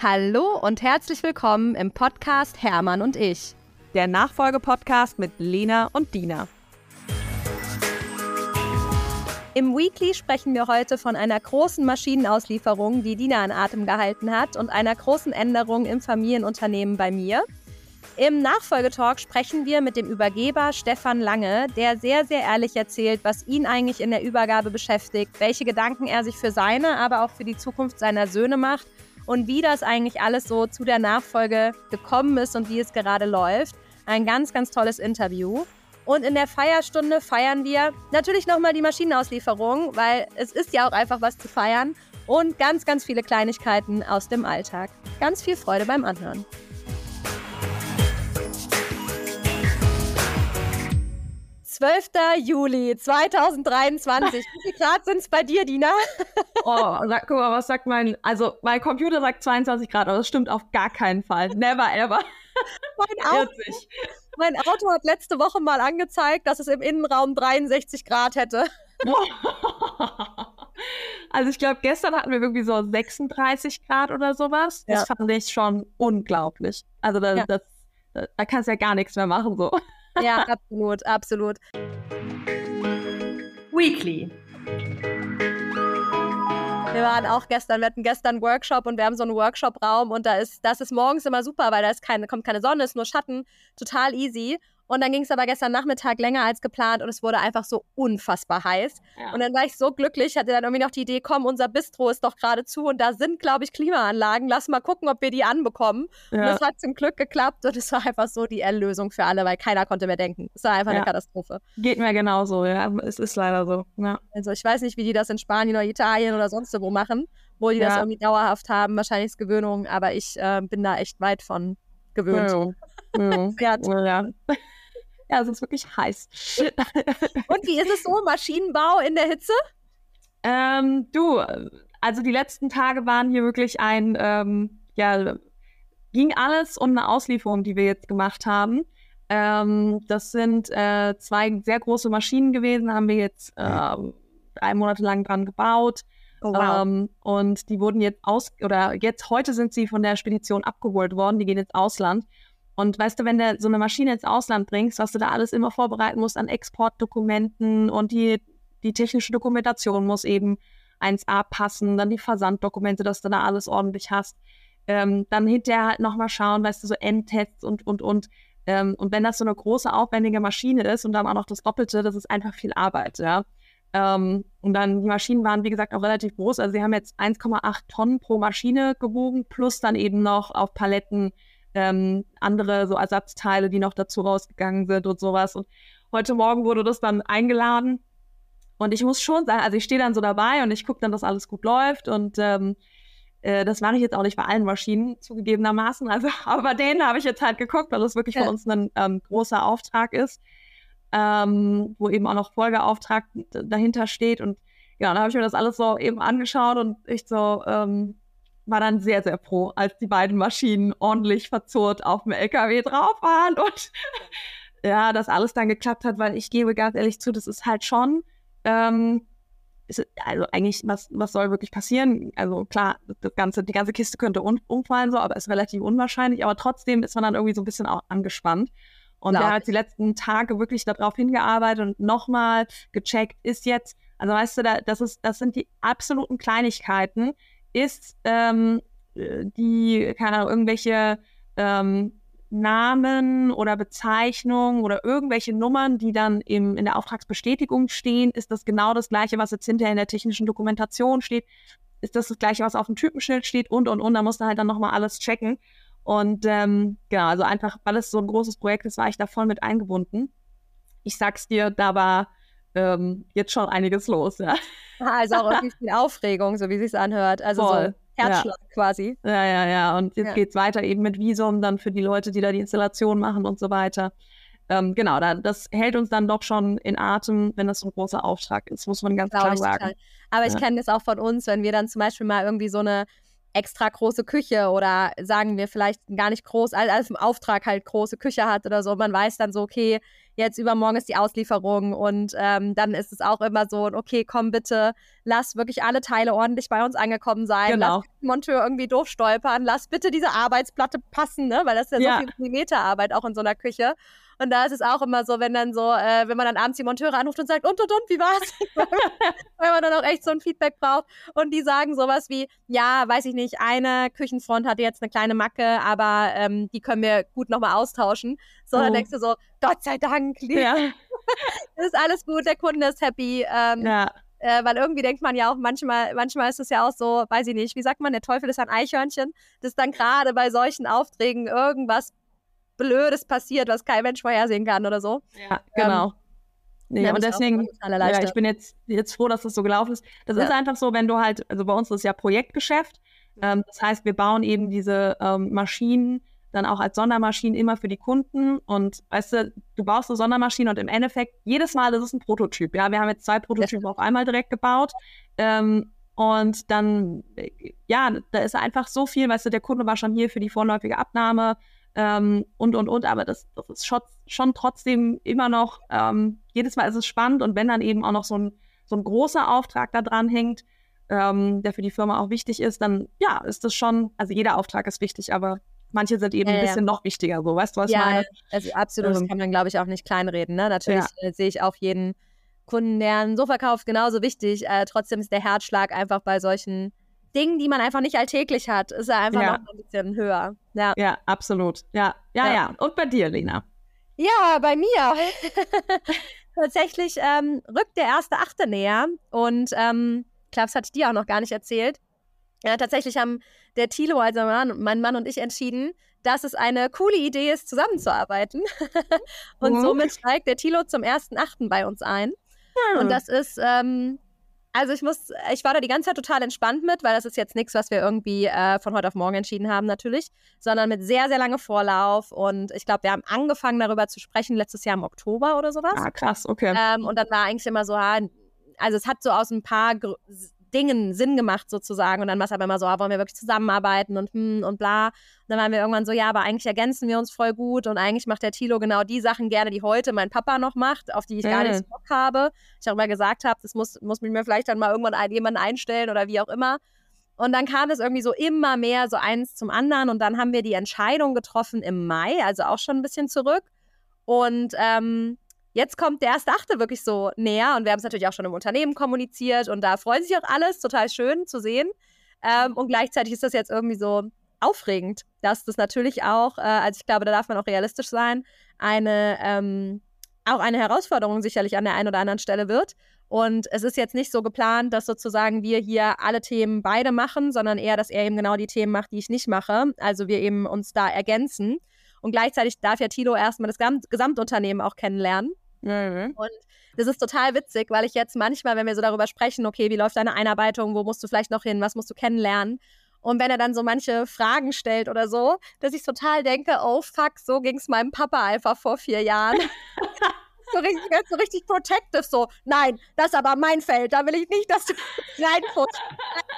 Hallo und herzlich willkommen im Podcast Hermann und ich. Der Nachfolgepodcast mit Lena und Dina. Im Weekly sprechen wir heute von einer großen Maschinenauslieferung, die Dina an Atem gehalten hat, und einer großen Änderung im Familienunternehmen bei mir. Im Nachfolgetalk sprechen wir mit dem Übergeber Stefan Lange, der sehr, sehr ehrlich erzählt, was ihn eigentlich in der Übergabe beschäftigt, welche Gedanken er sich für seine, aber auch für die Zukunft seiner Söhne macht und wie das eigentlich alles so zu der Nachfolge gekommen ist und wie es gerade läuft. Ein ganz, ganz tolles Interview. Und in der Feierstunde feiern wir natürlich nochmal die Maschinenauslieferung, weil es ist ja auch einfach was zu feiern. Und ganz, ganz viele Kleinigkeiten aus dem Alltag. Ganz viel Freude beim Anhören. 12. Juli 2023. Wie viel Grad sind es bei dir, Dina? oh, sag, guck mal, was sagt mein, also mein Computer sagt 22 Grad, aber das stimmt auf gar keinen Fall. Never ever. mein, Auto, mein Auto hat letzte Woche mal angezeigt, dass es im Innenraum 63 Grad hätte. also ich glaube, gestern hatten wir irgendwie so 36 Grad oder sowas. Das ja. fand ich schon unglaublich. Also das, ja. das, da kannst du ja gar nichts mehr machen so. Ja, absolut, absolut. Weekly. Wir waren auch gestern, wir hatten gestern einen Workshop und wir haben so einen Workshop-Raum und da ist, das ist morgens immer super, weil da ist keine, kommt keine Sonne, ist nur Schatten, total easy. Und dann ging es aber gestern Nachmittag länger als geplant und es wurde einfach so unfassbar heiß. Ja. Und dann war ich so glücklich, hatte dann irgendwie noch die Idee, komm, unser Bistro ist doch gerade zu und da sind, glaube ich, Klimaanlagen. Lass mal gucken, ob wir die anbekommen. Ja. Und das hat zum Glück geklappt und es war einfach so die Erlösung für alle, weil keiner konnte mehr denken. Es war einfach ja. eine Katastrophe. Geht mir genauso, ja. Es ist leider so. Ja. Also ich weiß nicht, wie die das in Spanien oder Italien oder sonst wo machen, wo die das irgendwie dauerhaft haben. Wahrscheinlich ist Gewöhnung, aber ich äh, bin da echt weit von gewöhnt. Ja. ja. es ist wirklich heiß. Und wie ist es so, Maschinenbau in der Hitze? Ähm, du, also die letzten Tage waren hier wirklich ein, ähm, ja, ging alles um eine Auslieferung, die wir jetzt gemacht haben. Ähm, das sind äh, zwei sehr große Maschinen gewesen, haben wir jetzt äh, drei Monate lang dran gebaut. Oh, wow. ähm, und die wurden jetzt aus, oder jetzt heute sind sie von der Spedition abgeholt worden, die gehen ins Ausland. Und weißt du, wenn du so eine Maschine ins Ausland bringst, was du da alles immer vorbereiten musst an Exportdokumenten und die, die technische Dokumentation muss eben 1a passen, dann die Versanddokumente, dass du da alles ordentlich hast. Ähm, dann hinterher halt nochmal schauen, weißt du, so Endtests und, und, und. Ähm, und wenn das so eine große, aufwendige Maschine ist und dann auch noch das Doppelte, das ist einfach viel Arbeit, ja. Ähm, und dann, die Maschinen waren, wie gesagt, auch relativ groß. Also sie haben jetzt 1,8 Tonnen pro Maschine gewogen, plus dann eben noch auf Paletten ähm, andere so Ersatzteile, die noch dazu rausgegangen sind und sowas. Und heute Morgen wurde das dann eingeladen. Und ich muss schon sagen, also ich stehe dann so dabei und ich gucke dann, dass alles gut läuft. Und ähm, äh, das mache ich jetzt auch nicht bei allen Maschinen, zugegebenermaßen. Also, aber bei denen habe ich jetzt halt geguckt, weil das wirklich ja. für uns ein ähm, großer Auftrag ist, ähm, wo eben auch noch Folgeauftrag dahinter steht. Und ja, dann habe ich mir das alles so eben angeschaut und ich so, ähm, war dann sehr, sehr froh, als die beiden Maschinen ordentlich verzurrt auf dem LKW drauf waren und ja, das alles dann geklappt hat, weil ich gebe ganz ehrlich zu, das ist halt schon, ähm, ist, also eigentlich, was, was soll wirklich passieren? Also klar, das ganze, die ganze Kiste könnte um, umfallen, so, aber ist relativ unwahrscheinlich, aber trotzdem ist man dann irgendwie so ein bisschen auch angespannt. Und er hat die letzten Tage wirklich darauf hingearbeitet und nochmal gecheckt, ist jetzt, also weißt du, da, das, ist, das sind die absoluten Kleinigkeiten, ist ähm, die, keine Ahnung, irgendwelche ähm, Namen oder Bezeichnungen oder irgendwelche Nummern, die dann im, in der Auftragsbestätigung stehen, ist das genau das gleiche, was jetzt hinterher in der technischen Dokumentation steht, ist das das gleiche, was auf dem Typenschild steht und und und, da musst du halt dann nochmal alles checken. Und ähm, genau, also einfach, weil es so ein großes Projekt ist, war ich da voll mit eingebunden. Ich sag's dir, da war ähm, jetzt schon einiges los, ja. Also auch irgendwie viel Aufregung, so wie es sich anhört. Also Voll. so Herzschlag ja. quasi. Ja, ja, ja. Und jetzt ja. geht es weiter eben mit Visum dann für die Leute, die da die Installation machen und so weiter. Ähm, genau, da, das hält uns dann doch schon in Atem, wenn das so ein großer Auftrag ist, muss man ganz Glaube klar sagen. Total. Aber ja. ich kenne das auch von uns, wenn wir dann zum Beispiel mal irgendwie so eine extra große Küche oder sagen wir vielleicht gar nicht groß, als im Auftrag halt große Küche hat oder so. Man weiß dann so, okay, jetzt übermorgen ist die Auslieferung und ähm, dann ist es auch immer so, okay, komm bitte, lass wirklich alle Teile ordentlich bei uns angekommen sein, genau. lass den Monteur irgendwie doof stolpern, lass bitte diese Arbeitsplatte passen, ne? weil das ist ja, ja. so viel Millimeterarbeit auch in so einer Küche. Und da ist es auch immer so, wenn dann so, äh, wenn man dann abends die Monteure anruft und sagt, und, und, und, wie war's? Weil man dann auch echt so ein Feedback braucht. Und die sagen sowas wie, ja, weiß ich nicht, eine Küchenfront hatte jetzt eine kleine Macke, aber ähm, die können wir gut nochmal austauschen. So, oh. dann denkst du so, Gott sei Dank, ja. ist alles gut, der Kunde ist happy. Ähm, ja. Äh, weil irgendwie denkt man ja auch manchmal, manchmal ist es ja auch so, weiß ich nicht, wie sagt man, der Teufel ist ein Eichhörnchen, dass dann gerade bei solchen Aufträgen irgendwas Blödes passiert, was kein Mensch vorhersehen kann oder so. Ja, genau. Ähm, Nee, ja, und deswegen, ja, ich bin jetzt, jetzt froh, dass das so gelaufen ist. Das ja. ist einfach so, wenn du halt, also bei uns ist es ja Projektgeschäft. Ähm, das heißt, wir bauen eben diese ähm, Maschinen dann auch als Sondermaschinen immer für die Kunden. Und weißt du, du baust eine Sondermaschine und im Endeffekt, jedes Mal ist es ein Prototyp. Ja, wir haben jetzt zwei Prototypen auf einmal direkt gebaut. Ähm, und dann, äh, ja, da ist einfach so viel, weißt du, der Kunde war schon hier für die vorläufige Abnahme ähm, und, und, und. Aber das, das ist schon, schon trotzdem immer noch, ähm, jedes Mal ist es spannend und wenn dann eben auch noch so ein, so ein großer Auftrag da dran hängt, ähm, der für die Firma auch wichtig ist, dann ja, ist das schon, also jeder Auftrag ist wichtig, aber manche sind eben ja, ein bisschen ja. noch wichtiger, so, weißt du, was ja, ich meine? Also absolut, das ähm, kann man, glaube ich, auch nicht kleinreden. Ne? Natürlich ja. äh, sehe ich auch jeden Kunden, der ein Sofa kauft, genauso wichtig. Äh, trotzdem ist der Herzschlag einfach bei solchen Dingen, die man einfach nicht alltäglich hat, ist er einfach ja. noch ein bisschen höher. Ja, ja absolut. Ja. ja, ja, ja. Und bei dir, Lena? Ja, bei mir. Tatsächlich ähm, rückt der erste Achte näher und ähm, Klaps hatte ich dir auch noch gar nicht erzählt. Ja, tatsächlich haben der Tilo, also mein Mann, und ich entschieden, dass es eine coole Idee ist, zusammenzuarbeiten. und mhm. somit steigt der Tilo zum ersten Achten bei uns ein. Mhm. Und das ist ähm, also ich muss, ich war da die ganze Zeit total entspannt mit, weil das ist jetzt nichts, was wir irgendwie äh, von heute auf morgen entschieden haben natürlich, sondern mit sehr, sehr lange Vorlauf. Und ich glaube, wir haben angefangen darüber zu sprechen letztes Jahr im Oktober oder sowas. Ah, krass, okay. Ähm, und dann war eigentlich immer so, also es hat so aus ein paar Dingen Sinn gemacht sozusagen. Und dann war es aber immer so, ah, wollen wir wirklich zusammenarbeiten und hm und bla. Und dann waren wir irgendwann so, ja, aber eigentlich ergänzen wir uns voll gut und eigentlich macht der Tilo genau die Sachen gerne, die heute mein Papa noch macht, auf die ich mhm. gar nicht so Bock habe. Ich auch immer gesagt habe, das muss, muss mir vielleicht dann mal irgendwann ein, jemanden einstellen oder wie auch immer. Und dann kam es irgendwie so immer mehr so eins zum anderen und dann haben wir die Entscheidung getroffen im Mai, also auch schon ein bisschen zurück. Und ähm, jetzt kommt der erste Achte wirklich so näher und wir haben es natürlich auch schon im Unternehmen kommuniziert und da freuen sich auch alles, total schön zu sehen. Ähm, und gleichzeitig ist das jetzt irgendwie so aufregend, dass das natürlich auch, äh, also ich glaube, da darf man auch realistisch sein, eine ähm, auch eine Herausforderung sicherlich an der einen oder anderen Stelle wird. Und es ist jetzt nicht so geplant, dass sozusagen wir hier alle Themen beide machen, sondern eher, dass er eben genau die Themen macht, die ich nicht mache. Also wir eben uns da ergänzen. Und gleichzeitig darf ja Tilo erstmal das Gesamtunternehmen auch kennenlernen. Mhm. Und das ist total witzig, weil ich jetzt manchmal, wenn wir so darüber sprechen, okay, wie läuft deine Einarbeitung, wo musst du vielleicht noch hin, was musst du kennenlernen? Und wenn er dann so manche Fragen stellt oder so, dass ich total denke, oh fuck, so ging es meinem Papa einfach vor vier Jahren. so richtig, so richtig protective, so, nein, das ist aber mein Feld, da will ich nicht, dass du reinputzt.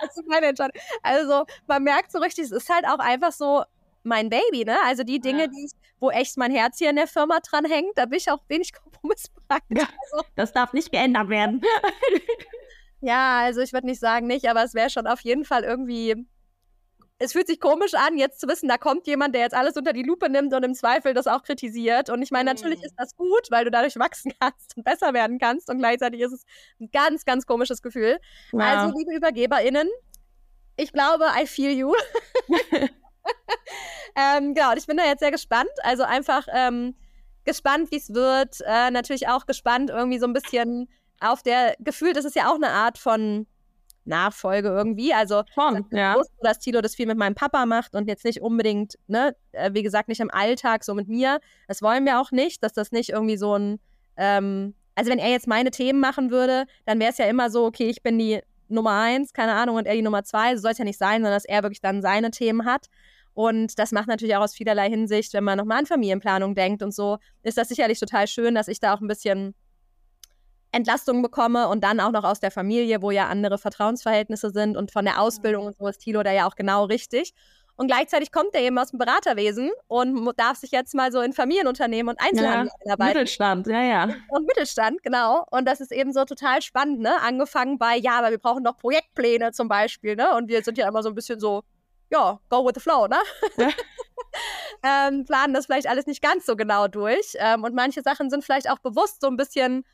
Das ist meine Entscheidung. Also man merkt so richtig, es ist halt auch einfach so, mein Baby, ne? Also die Dinge, ja. die ich, wo echt mein Herz hier in der Firma dran hängt, da bin ich auch wenig kompromissbereit. Ja, also, das darf nicht geändert werden. ja, also ich würde nicht sagen nicht, aber es wäre schon auf jeden Fall irgendwie. Es fühlt sich komisch an, jetzt zu wissen, da kommt jemand, der jetzt alles unter die Lupe nimmt und im Zweifel das auch kritisiert. Und ich meine, natürlich mhm. ist das gut, weil du dadurch wachsen kannst und besser werden kannst. Und gleichzeitig ist es ein ganz, ganz komisches Gefühl. Ja. Also, liebe UbergeberInnen, ich glaube, I feel you. ähm, genau, und ich bin da jetzt sehr gespannt. Also einfach ähm, gespannt, wie es wird. Äh, natürlich auch gespannt, irgendwie so ein bisschen auf der gefühlt, das ist ja auch eine Art von Nachfolge irgendwie. Also Schon, ja. wusste, dass Tilo das viel mit meinem Papa macht und jetzt nicht unbedingt, ne, äh, wie gesagt, nicht im Alltag so mit mir. Das wollen wir auch nicht, dass das nicht irgendwie so ein, ähm, also wenn er jetzt meine Themen machen würde, dann wäre es ja immer so, okay, ich bin die Nummer eins, keine Ahnung, und er die Nummer zwei. So soll es ja nicht sein, sondern dass er wirklich dann seine Themen hat. Und das macht natürlich auch aus vielerlei Hinsicht, wenn man nochmal an Familienplanung denkt und so, ist das sicherlich total schön, dass ich da auch ein bisschen Entlastung bekomme und dann auch noch aus der Familie, wo ja andere Vertrauensverhältnisse sind und von der Ausbildung und so ist Tilo da ja auch genau richtig. Und gleichzeitig kommt er eben aus dem Beraterwesen und darf sich jetzt mal so in Familienunternehmen und Einzelhandel Ja, einarbeiten. Mittelstand, ja, ja. Und Mittelstand, genau. Und das ist eben so total spannend, ne? Angefangen bei, ja, aber wir brauchen doch Projektpläne zum Beispiel, ne? Und wir sind ja immer so ein bisschen so, ja, go with the flow, ne? Ja. ähm, planen das vielleicht alles nicht ganz so genau durch. Ähm, und manche Sachen sind vielleicht auch bewusst so ein bisschen,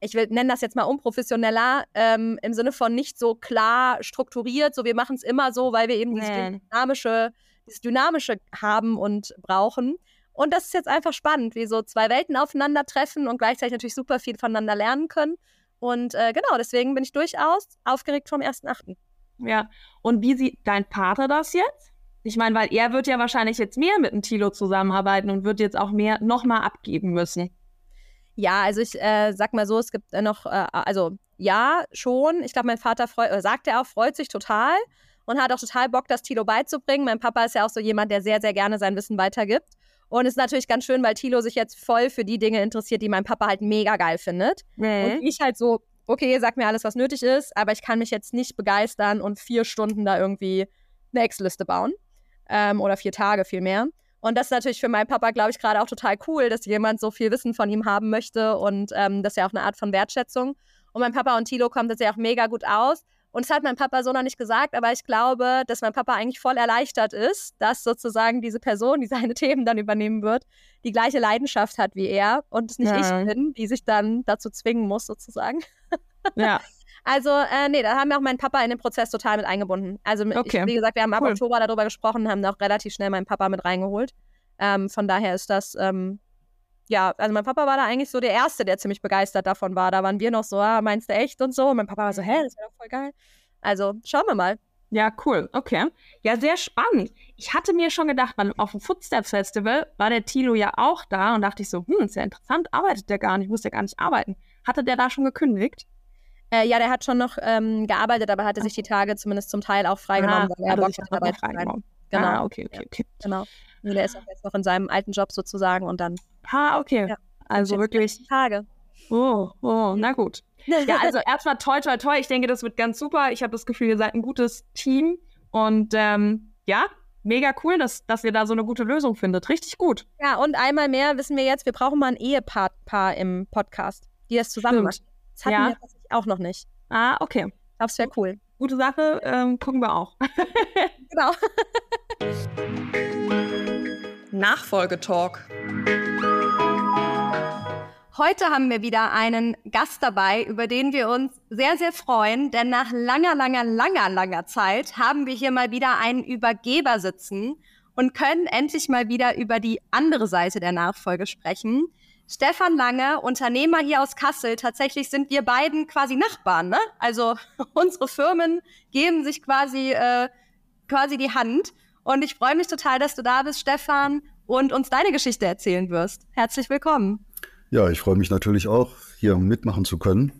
ich will nennen das jetzt mal unprofessioneller, ähm, im Sinne von nicht so klar strukturiert, so wir machen es immer so, weil wir eben dieses Nee. dynamische, dieses dynamische haben und brauchen. Und das ist jetzt einfach spannend, wie so zwei Welten aufeinandertreffen und gleichzeitig natürlich super viel voneinander lernen können. Und äh, genau, deswegen bin ich durchaus aufgeregt vom 1.8. Ja. Und wie sieht dein Vater das jetzt? Ich meine, weil er wird ja wahrscheinlich jetzt mehr mit dem Tilo zusammenarbeiten und wird jetzt auch mehr nochmal abgeben müssen. Ja, also ich äh, sag mal so, es gibt äh, noch, äh, also ja, schon. Ich glaube, mein Vater freu äh, sagt er auch, freut sich total und hat auch total Bock, das Tilo beizubringen. Mein Papa ist ja auch so jemand, der sehr, sehr gerne sein Wissen weitergibt. Und es ist natürlich ganz schön, weil Tilo sich jetzt voll für die Dinge interessiert, die mein Papa halt mega geil findet. Und ich halt so, okay, sag mir alles, was nötig ist, aber ich kann mich jetzt nicht begeistern und vier Stunden da irgendwie eine Excel-Liste bauen. Ähm, oder vier Tage vielmehr. Und das ist natürlich für meinen Papa, glaube ich, gerade auch total cool, dass jemand so viel Wissen von ihm haben möchte. Und ähm, das ist ja auch eine Art von Wertschätzung. Und mein Papa und Tilo kommt das ja auch mega gut aus. Und das hat mein Papa so noch nicht gesagt, aber ich glaube, dass mein Papa eigentlich voll erleichtert ist, dass sozusagen diese Person, die seine Themen dann übernehmen wird, die gleiche Leidenschaft hat wie er und es nicht Ja. ich bin, die sich dann dazu zwingen muss, sozusagen. Ja, Also, äh, nee, da haben wir auch meinen Papa in den Prozess total mit eingebunden. Also, Okay. ich, wie gesagt, wir haben ab Cool. Oktober darüber gesprochen, haben auch relativ schnell meinen Papa mit reingeholt. Ähm, von daher ist das, ähm, ja, also mein Papa war da eigentlich so der Erste, der ziemlich begeistert davon war. Da waren wir noch so, ah, meinst du echt und so? Und mein Papa war so, hä, das wäre doch voll geil. Also, schauen wir mal. ja, cool. Okay. Ja, sehr spannend. Ich hatte mir schon gedacht, weil auf dem Footsteps Festival war der Tilo ja auch da und dachte ich so, hm, ist ja interessant, arbeitet der gar nicht, muss der gar nicht arbeiten. Hatte der da schon gekündigt? Äh, ja, der hat schon noch ähm, gearbeitet, aber hatte sich die Tage zumindest zum Teil auch freigenommen, weil er hat er Bock sich hat, noch dabei mehr zu sein. reingenommen. Genau. Ah, okay, okay, okay. Genau. Nee, der ist auch jetzt noch in seinem alten Job sozusagen und dann Ah, okay. Ja. Also wirklich, Tage. oh, oh, na gut. Ja, also erstmal toi, toi, toi. Ich denke, das wird ganz super. Ich habe das Gefühl, ihr seid ein gutes Team. Und ähm, ja, mega cool, dass, dass ihr da so eine gute Lösung findet. Richtig gut. Ja, und einmal mehr wissen wir jetzt, wir brauchen mal ein Ehepaar Paar im Podcast, die das zusammen Stimmt. machen. Das hatten Ja. wir tatsächlich auch noch nicht. Ah, okay. Es wäre cool. Gute Sache, ähm, gucken wir auch. Genau. Nachfolgetalk. Heute haben wir wieder einen Gast dabei, über den wir uns sehr, sehr freuen, denn nach langer, langer, langer, langer Zeit haben wir hier mal wieder einen Übergeber sitzen und können endlich mal wieder über die andere Seite der Nachfolge sprechen. Stefan Lange, Unternehmer hier aus Kassel. Tatsächlich sind wir beiden quasi Nachbarn, ne? Also unsere Firmen geben sich quasi, äh, quasi die Hand. Und ich freue mich total, dass du da bist, Stefan, und uns deine Geschichte erzählen wirst. Herzlich willkommen. Ja, ich freue mich natürlich auch, hier mitmachen zu können.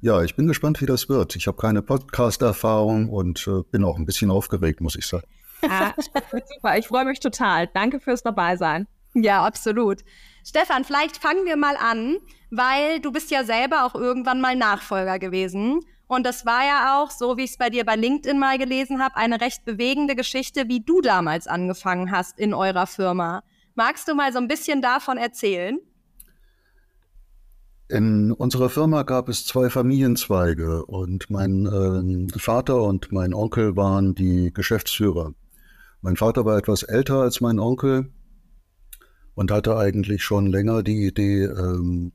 Ja, ich bin gespannt, wie das wird. Ich habe keine Podcast-Erfahrung und äh, bin auch ein bisschen aufgeregt, muss ich sagen. Ah, super, ich freue mich total. Danke fürs Dabeisein. Ja, absolut. Stefan, vielleicht fangen wir mal an, weil du bist ja selber auch irgendwann mal Nachfolger gewesen. Und das war ja auch, so wie ich es bei dir bei LinkedIn mal gelesen habe, eine recht bewegende Geschichte, wie du damals angefangen hast in eurer Firma. Magst du mal so ein bisschen davon erzählen? In unserer Firma gab es zwei Familienzweige und mein äh, Vater und mein Onkel waren die Geschäftsführer. Mein Vater war etwas älter als mein Onkel und hatte eigentlich schon länger die Idee, ähm,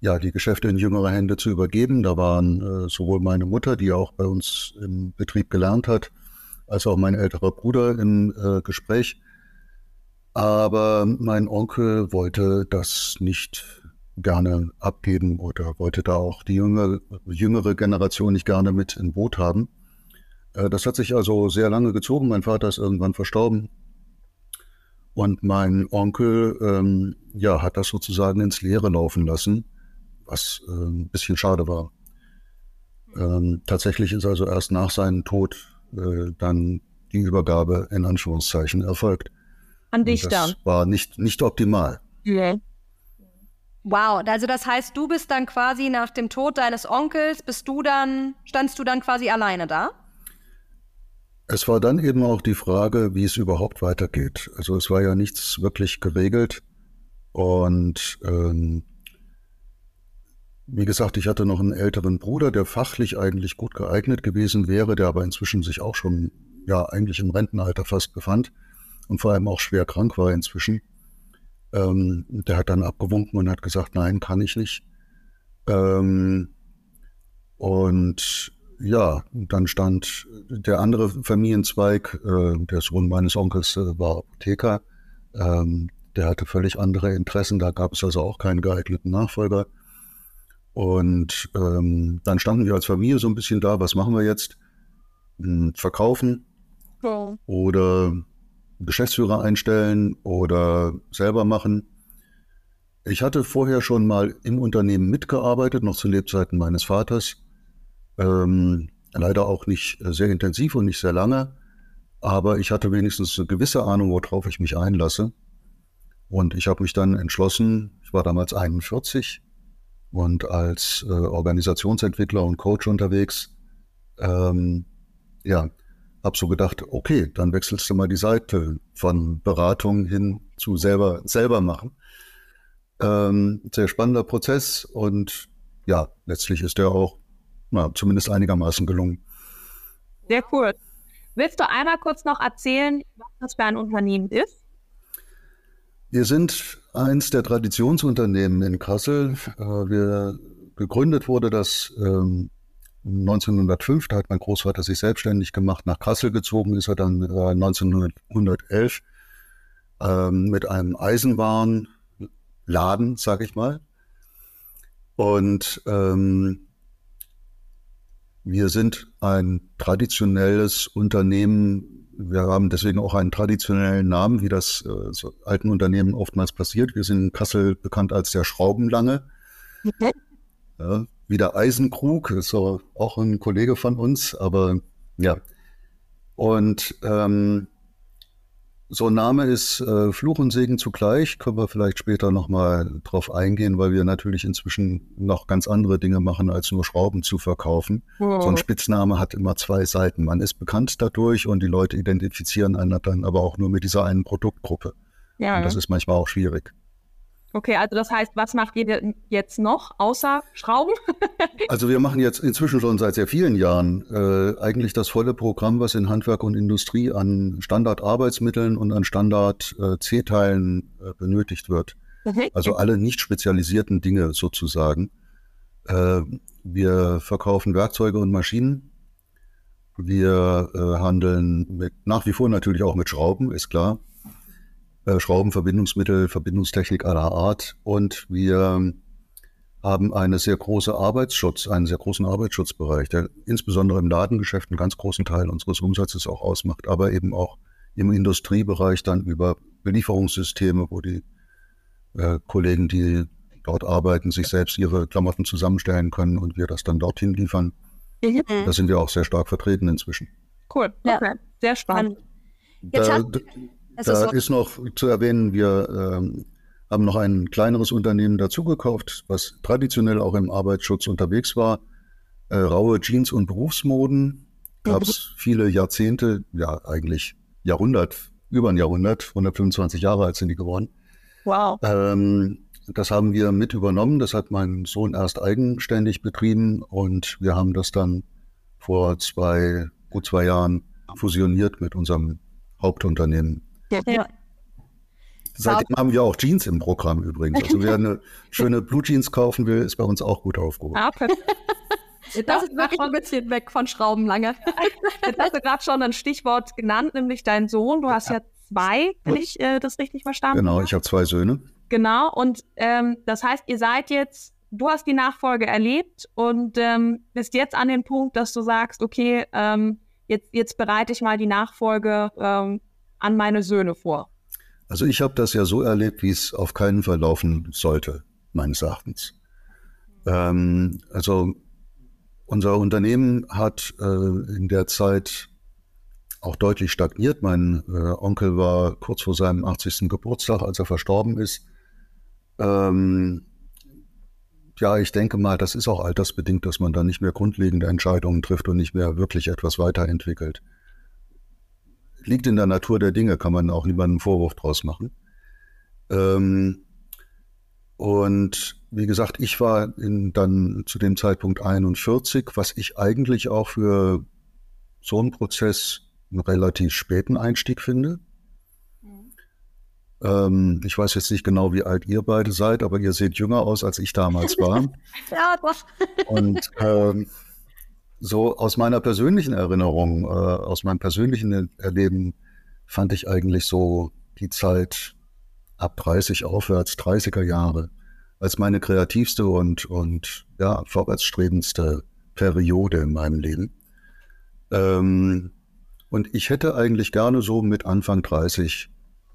ja, die Geschäfte in jüngere Hände zu übergeben. Da waren äh, sowohl meine Mutter, die auch bei uns im Betrieb gelernt hat, als auch mein älterer Bruder im äh, Gespräch. Aber mein Onkel wollte das nicht gerne abgeben oder wollte da auch die jüngere, jüngere Generation nicht gerne mit im Boot haben. Äh, Das hat sich also sehr lange gezogen. Mein Vater ist irgendwann verstorben. Und mein Onkel ähm, ja, hat das sozusagen ins Leere laufen lassen, was äh, ein bisschen schade war. Ähm, tatsächlich ist also erst nach seinem Tod äh, dann die Übergabe in Anführungszeichen erfolgt. An dich dann. war nicht, nicht optimal. Ja. Wow, also das heißt, du bist dann quasi nach dem Tod deines Onkels, bist du dann, standst du dann quasi alleine da? Es war dann eben auch die Frage, wie es überhaupt weitergeht. Also es war ja nichts wirklich geregelt. Und ähm, wie gesagt, ich hatte noch einen älteren Bruder, der fachlich eigentlich gut geeignet gewesen wäre, der aber inzwischen sich auch schon ja eigentlich im Rentenalter fast befand und vor allem auch schwer krank war inzwischen. Ähm, der hat dann abgewunken und hat gesagt, nein, kann ich nicht. Ähm, und ja, dann stand der andere Familienzweig, äh, der Sohn meines Onkels äh, war Apotheker. Ähm, der hatte völlig andere Interessen, da gab es also auch keinen geeigneten Nachfolger. Und ähm, dann standen wir als Familie so ein bisschen da, was machen wir jetzt? Hm, verkaufen oh. oder Geschäftsführer einstellen oder selber machen. Ich hatte vorher schon mal im Unternehmen mitgearbeitet, noch zu Lebzeiten meines Vaters. Ähm, leider auch nicht sehr intensiv und nicht sehr lange, aber ich hatte wenigstens eine gewisse Ahnung, worauf ich mich einlasse. Und ich habe mich dann entschlossen, ich war damals 41 und als äh, Organisationsentwickler und Coach unterwegs, ähm, ja, habe so gedacht, okay, dann wechselst du mal die Seite von Beratung hin zu selber, selber machen. Ähm, sehr spannender Prozess und ja, letztlich ist der auch na, zumindest einigermaßen gelungen. Sehr cool. Willst du einmal kurz noch erzählen, was das für ein Unternehmen ist? Wir sind eins der Traditionsunternehmen in Kassel. Äh, wir gegründet wurde das ähm, 1905, da hat mein Großvater sich selbstständig gemacht, nach Kassel gezogen ist er dann äh, 1911 ähm, mit einem Eisenwarenladen, sag ich mal. Und ähm, wir sind ein traditionelles Unternehmen. Wir haben deswegen auch einen traditionellen Namen, wie das äh, so alten Unternehmen oftmals passiert. Wir sind in Kassel bekannt als der Schraubenlange. Okay. Ja, wie der Eisenkrug, ist so auch ein Kollege von uns, aber ja. Und ähm, so ein Name ist äh, Fluch und Segen zugleich, können wir vielleicht später nochmal drauf eingehen, weil wir natürlich inzwischen noch ganz andere Dinge machen, als nur Schrauben zu verkaufen. Wow. So ein Spitzname hat immer zwei Seiten. Man ist bekannt dadurch und die Leute identifizieren einen dann aber auch nur mit dieser einen Produktgruppe. Ja. Und das ist manchmal auch schwierig. Okay, also das heißt, was macht ihr jetzt noch außer Schrauben? also wir machen jetzt inzwischen schon seit sehr vielen Jahren äh, eigentlich das volle Programm, was in Handwerk und Industrie an Standardarbeitsmitteln und an Standard-C-Teilen äh, äh, benötigt wird. Okay. Also alle nicht spezialisierten Dinge sozusagen. Äh, wir verkaufen Werkzeuge und Maschinen. Wir äh, handeln mit, nach wie vor natürlich auch mit Schrauben, ist klar. Äh, Schrauben, Verbindungsmittel, Verbindungstechnik aller Art. Und wir haben eine sehr große Arbeitsschutz, einen sehr großen Arbeitsschutzbereich, der insbesondere im Ladengeschäft einen ganz großen Teil unseres Umsatzes auch ausmacht, aber eben auch im Industriebereich dann über Belieferungssysteme, wo die äh, Kollegen, die dort arbeiten, sich selbst ihre Klamotten zusammenstellen können und wir das dann dorthin liefern. Mhm. Da sind wir auch sehr stark vertreten inzwischen. Cool, okay. Ja. sehr spannend. Da, es da ist, ist, noch zu erwähnen, wir ähm, haben noch ein kleineres Unternehmen dazugekauft, was traditionell auch im Arbeitsschutz unterwegs war. Äh, raue Jeans und Berufsmoden gab es mhm. viele Jahrzehnte, ja eigentlich Jahrhundert, über ein Jahrhundert, 125 Jahre alt sind die geworden. Wow. Ähm, das haben wir mit übernommen. Das hat mein Sohn erst eigenständig betrieben und wir haben das dann vor zwei, gut zwei Jahren fusioniert mit unserem Hauptunternehmen ja. Seitdem haben wir auch Jeans im Programm übrigens. Also wer eine schöne Blue Jeans kaufen will, ist bei uns auch gut aufgehoben. Ah, das ist wirklich ein bisschen weg von Schraubenlange. Jetzt hast du gerade schon ein Stichwort genannt, nämlich dein Sohn. Du hast ja, ja zwei, wenn ich äh, das richtig verstanden Genau, ich habe zwei Söhne. Genau, und ähm, das heißt, ihr seid jetzt, du hast die Nachfolge erlebt und ähm, bist jetzt an dem Punkt, dass du sagst, okay, ähm, jetzt, jetzt bereite ich mal die Nachfolge ähm, an meine Söhne vor? Also ich habe das ja so erlebt, wie es auf keinen Fall laufen sollte, meines Erachtens. Ähm, also unser Unternehmen hat äh, in der Zeit auch deutlich stagniert. Mein äh, Onkel war kurz vor seinem 80. Geburtstag, als er verstorben ist. Ähm, ja, ich denke mal, das ist auch altersbedingt, dass man da nicht mehr grundlegende Entscheidungen trifft und nicht mehr wirklich etwas weiterentwickelt liegt in der Natur der Dinge, kann man auch niemanden einen Vorwurf draus machen. Ähm, und wie gesagt, ich war in, dann zu dem Zeitpunkt 41, was ich eigentlich auch für so einen Prozess einen relativ späten Einstieg finde. Mhm. Ähm, ich weiß jetzt nicht genau, wie alt ihr beide seid, aber ihr seht jünger aus, als ich damals war. ja, doch. Und ähm, so aus meiner persönlichen Erinnerung, äh, aus meinem persönlichen Erleben, fand ich eigentlich so die Zeit ab 30 aufwärts, 30er Jahre, als meine kreativste und, und ja, vorwärtsstrebendste Periode in meinem Leben. Ähm, und ich hätte eigentlich gerne so mit Anfang 30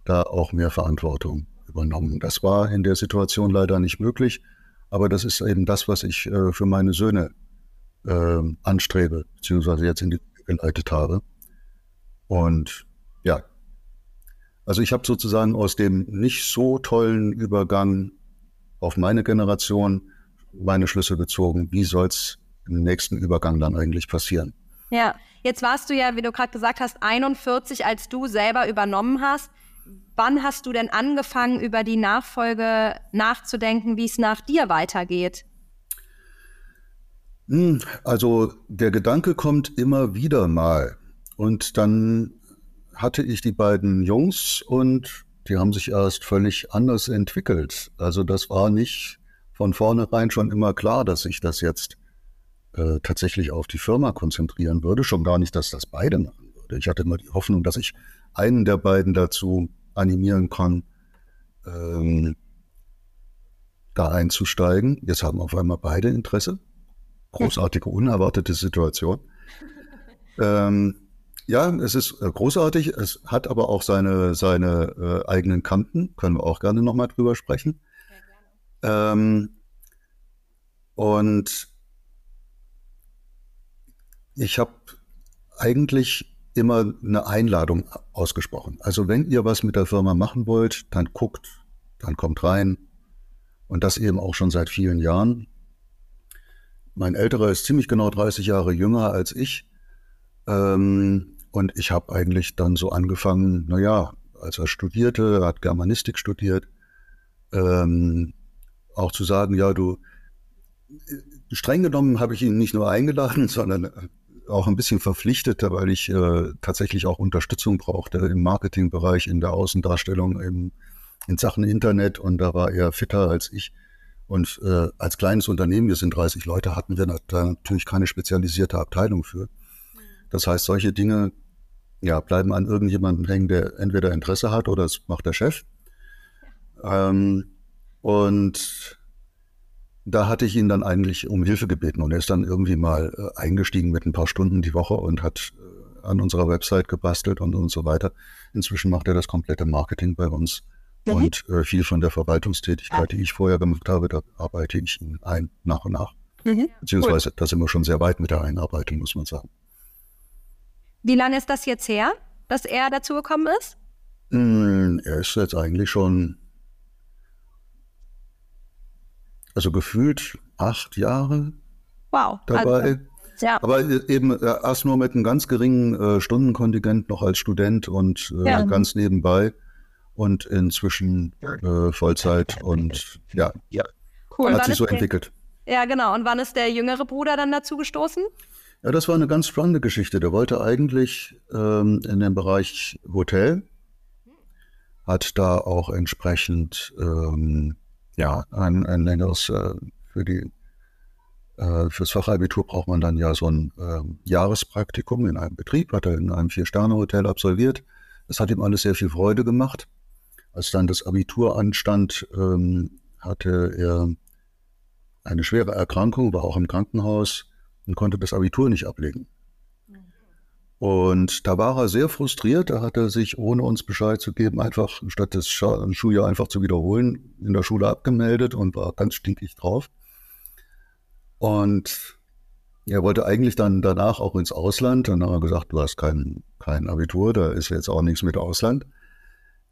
da auch mehr Verantwortung übernommen. Das war in der Situation leider nicht möglich, aber das ist eben das, was ich äh, für meine Söhne äh, anstrebe, beziehungsweise jetzt in die geleitet habe. Und ja, also ich habe sozusagen aus dem nicht so tollen Übergang auf meine Generation meine Schlüsse gezogen. Wie soll es im nächsten Übergang dann eigentlich passieren? Ja, jetzt warst du ja, wie du gerade gesagt hast, 41, als du selber übernommen hast. Wann hast du denn angefangen, über die Nachfolge nachzudenken, wie es nach dir weitergeht? Hm, also der Gedanke kommt immer wieder mal. Und dann hatte ich die beiden Jungs und die haben sich erst völlig anders entwickelt. Also das war nicht von vornherein schon immer klar, dass ich das jetzt äh, tatsächlich auf die Firma konzentrieren würde. Schon gar nicht, dass das beide machen würde. Ich hatte immer die Hoffnung, dass ich einen der beiden dazu animieren kann, ähm, da einzusteigen. Jetzt haben auf einmal beide Interesse. Großartige, unerwartete Situation. ähm, ja, es ist äh, großartig. Es hat aber auch seine, seine äh, eigenen Kanten. Können wir auch gerne nochmal drüber sprechen. Ja, ähm, und ich habe eigentlich immer eine Einladung ausgesprochen. Also wenn ihr was mit der Firma machen wollt, dann guckt, dann kommt rein. Und das eben auch schon seit vielen Jahren. Mein älterer ist ziemlich genau 30 Jahre jünger als ich. Ähm, und ich habe eigentlich dann so angefangen, naja, als er studierte, er hat Germanistik studiert, ähm, auch zu sagen, ja, du, streng genommen habe ich ihn nicht nur eingeladen, sondern auch ein bisschen verpflichtet, weil ich äh, tatsächlich auch Unterstützung brauchte im Marketingbereich, in der Außendarstellung, im, in Sachen Internet und da war er fitter als ich. Und äh, als kleines Unternehmen, wir sind 30 Leute, hatten wir da natürlich keine spezialisierte Abteilung für. Das heißt, solche Dinge ja, bleiben an irgendjemanden hängen, der entweder Interesse hat oder es macht der Chef. Ähm, und da hatte ich ihn dann eigentlich um Hilfe gebeten und er ist dann irgendwie mal äh, eingestiegen mit ein paar Stunden die Woche und hat äh, an unserer Website gebastelt und, und so weiter. Inzwischen macht er das komplette Marketing bei uns. Mhm. Und äh, viel von der Verwaltungstätigkeit, die ich vorher gemacht habe, da arbeite ich ihn ein, nach und nach. Mhm. Beziehungsweise, cool. da sind wir schon sehr weit mit der Einarbeitung, muss man sagen. Wie lange ist das jetzt her, dass er dazugekommen ist? Mm, er ist jetzt eigentlich schon, also gefühlt acht Jahre wow, dabei. Also, ja. Aber eben erst nur mit einem ganz geringen äh, Stundenkontingent noch als Student und äh, ja. ganz nebenbei und inzwischen äh, Vollzeit und ja, ja. Cool. hat sich so entwickelt. Ja, genau. Und wann ist der jüngere Bruder dann dazu gestoßen? Ja, das war eine ganz spannende Geschichte. Der wollte eigentlich ähm, in dem Bereich Hotel, hat da auch entsprechend ähm, ja, ein, ein längeres äh, für die äh, fürs Fachabitur braucht man dann ja so ein äh, Jahrespraktikum in einem Betrieb, hat er in einem Vier-Sterne-Hotel absolviert. Das hat ihm alles sehr viel Freude gemacht. Als dann das Abitur anstand, ähm, hatte er eine schwere Erkrankung, war auch im Krankenhaus und konnte das Abitur nicht ablegen. Und da war er sehr frustriert. Da hat er sich, ohne uns Bescheid zu geben, einfach statt das Schuljahr einfach zu wiederholen, in der Schule abgemeldet und war ganz stinkig drauf. Und er wollte eigentlich dann danach auch ins Ausland. Dann haben wir gesagt, du hast kein, kein Abitur, da ist jetzt auch nichts mit Ausland.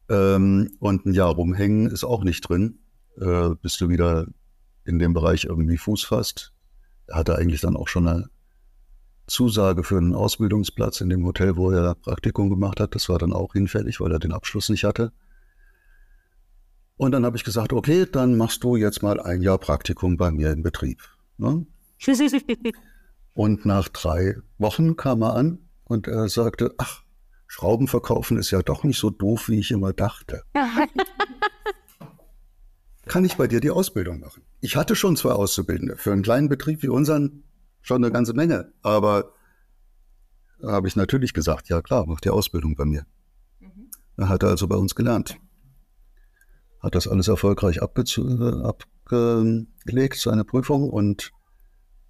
Ähm, und ein Jahr rumhängen ist auch nicht drin, äh, bis du wieder in dem Bereich irgendwie Fuß fasst. Er hatte eigentlich dann auch schon eine Zusage für einen Ausbildungsplatz in dem Hotel, wo er Praktikum gemacht hat. Das war dann auch hinfällig, weil er den Abschluss nicht hatte. Und dann habe ich gesagt, okay, dann machst du jetzt mal ein Jahr Praktikum bei mir im Betrieb. Ne? Und nach drei Wochen kam er an und er sagte, ach, Schrauben verkaufen ist ja doch nicht so doof, wie ich immer dachte. Kann ich bei dir die Ausbildung machen? Ich hatte schon zwei Auszubildende. Für einen kleinen Betrieb wie unseren schon eine ganze Menge. Aber da habe ich natürlich gesagt, ja klar, mach die Ausbildung bei mir. Mhm. Er hatte also bei uns gelernt. Hat das alles erfolgreich abgelegt, seine Prüfung, und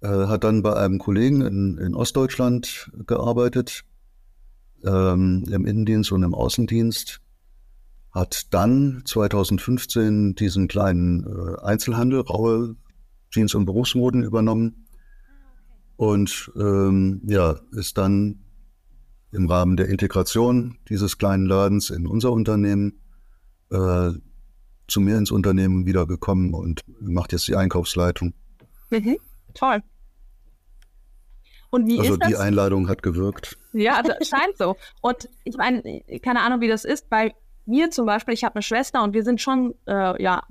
äh, hat dann bei einem Kollegen in, in Ostdeutschland gearbeitet, ähm, im Innendienst und im Außendienst, hat dann 2015 diesen kleinen äh, Einzelhandel, raue Jeans- und Berufsmoden übernommen und ähm, ja, ist dann im Rahmen der Integration dieses kleinen Ladens in unser Unternehmen äh, zu mir ins Unternehmen wiedergekommen und macht jetzt die Einkaufsleitung. Mhm. Toll. Und wie also ist das? die Einladung hat gewirkt. Ja, das scheint so. Und ich meine, keine Ahnung, wie das ist. Bei mir zum Beispiel, ich habe eine Schwester und wir sind schon äh, ja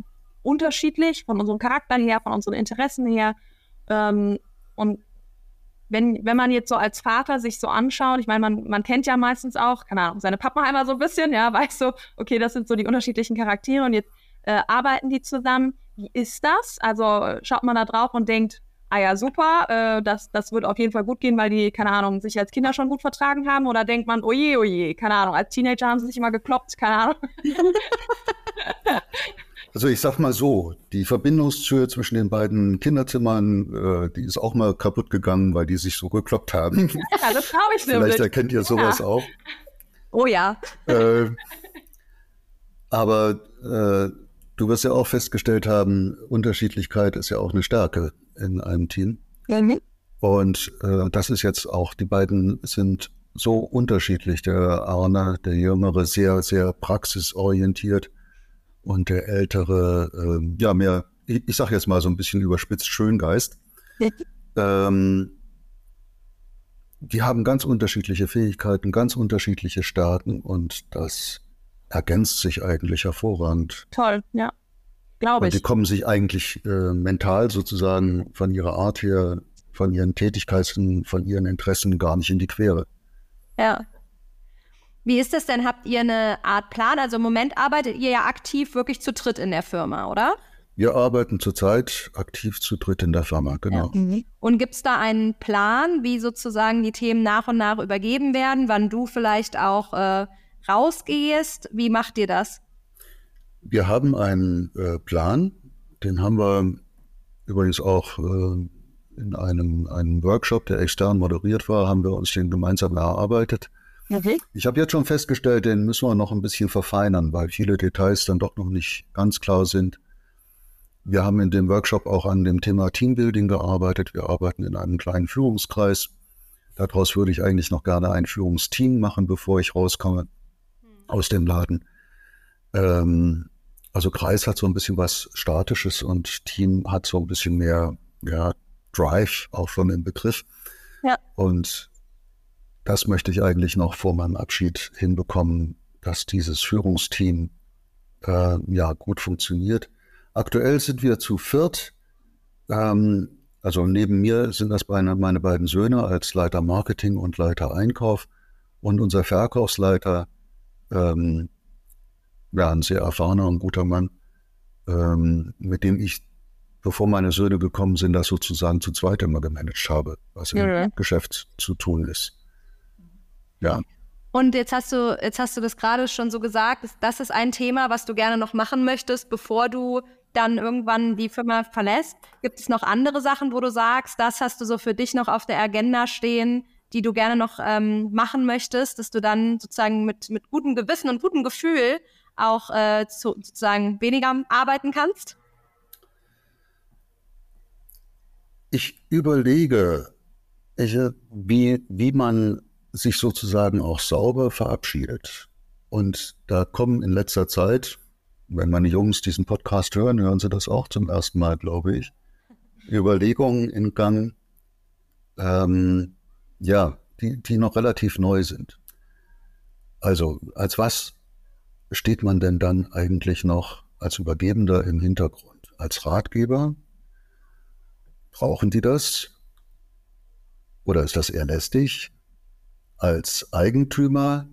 unterschiedlich von unserem Charakter her, von unseren Interessen her. Ähm, und wenn, wenn man jetzt so als Vater sich so anschaut, ich meine, man, man kennt ja meistens auch, keine Ahnung, seine Papa einmal so ein bisschen, ja, weiß so, okay, das sind so die unterschiedlichen Charaktere und jetzt äh, arbeiten die zusammen. Wie ist das? Also schaut man da drauf und denkt, ah ja, super, äh, das, das wird auf jeden Fall gut gehen, weil die, keine Ahnung, sich als Kinder schon gut vertragen haben? Oder denkt man, oje, oje, keine Ahnung, als Teenager haben sie sich immer gekloppt, keine Ahnung. Also ich sag mal so, die Verbindungstür zwischen den beiden Kinderzimmern, äh, die ist auch mal kaputt gegangen, weil die sich so gekloppt haben. Ja, das traue ich Vielleicht nämlich. erkennt ihr sowas ja. auch. Oh ja. Äh, aber äh, du wirst ja auch festgestellt haben, Unterschiedlichkeit ist ja auch eine Stärke in einem Team. Mhm. Und äh, das ist jetzt auch, die beiden sind so unterschiedlich. Der Arne, der Jüngere, sehr, sehr praxisorientiert und der Ältere, äh, ja, mehr, ich, ich sage jetzt mal so ein bisschen überspitzt, Schöngeist. ähm, die haben ganz unterschiedliche Fähigkeiten, ganz unterschiedliche Stärken und das ergänzt sich eigentlich hervorragend. Toll, ja. Glaube ich. Und die kommen sich eigentlich äh, mental sozusagen von ihrer Art her, von ihren Tätigkeiten, von ihren Interessen gar nicht in die Quere. Ja. Wie ist das denn? Habt ihr eine Art Plan? Also im Moment arbeitet ihr ja aktiv wirklich zu dritt in der Firma, oder? Wir arbeiten zurzeit aktiv zu dritt in der Firma, genau. Ja. Mhm. Und gibt es da einen Plan, wie sozusagen die Themen nach und nach übergeben werden, wann du vielleicht auch äh, rausgehst? Wie macht ihr das? Wir haben einen äh, Plan, den haben wir übrigens auch äh, in einem, einem Workshop, der extern moderiert war, haben wir uns den gemeinsam erarbeitet. Okay. Ich habe jetzt schon festgestellt, den müssen wir noch ein bisschen verfeinern, weil viele Details dann doch noch nicht ganz klar sind. Wir haben in dem Workshop auch an dem Thema Teambuilding gearbeitet. Wir arbeiten in einem kleinen Führungskreis. Daraus würde ich eigentlich noch gerne ein Führungsteam machen, bevor ich rauskomme hm. aus dem Laden. Ähm, also Kreis hat so ein bisschen was Statisches und Team hat so ein bisschen mehr ja, Drive, auch schon im Begriff. Ja. Und das möchte ich eigentlich noch vor meinem Abschied hinbekommen, dass dieses Führungsteam äh, ja gut funktioniert. Aktuell sind wir zu viert. Ähm, also neben mir sind das meine, meine beiden Söhne als Leiter Marketing und Leiter Einkauf und unser Verkaufsleiter, ähm, ja, ein sehr erfahrener und guter Mann, ähm, mit dem ich, bevor meine Söhne gekommen sind, das sozusagen zu zweit immer gemanagt habe, was im ja. Geschäft zu tun ist. Ja. Und jetzt hast du, jetzt hast du das gerade schon so gesagt, das ist ein Thema, was du gerne noch machen möchtest, bevor du dann irgendwann die Firma verlässt. Gibt es noch andere Sachen, wo du sagst, das hast du so für dich noch auf der Agenda stehen, die du gerne noch ähm, machen möchtest, dass du dann sozusagen mit, mit gutem Gewissen und gutem Gefühl auch äh, zu, sozusagen weniger arbeiten kannst? Ich überlege, ich, wie, wie man sich sozusagen auch sauber verabschiedet. Und da kommen in letzter Zeit, wenn meine Jungs diesen Podcast hören, hören sie das auch zum ersten Mal, glaube ich, Überlegungen in Gang, ähm, ja, die, die noch relativ neu sind. Also, als was steht man denn dann eigentlich noch als Übergebender im Hintergrund? Als Ratgeber? Brauchen die das? Oder ist das eher lästig? Als Eigentümer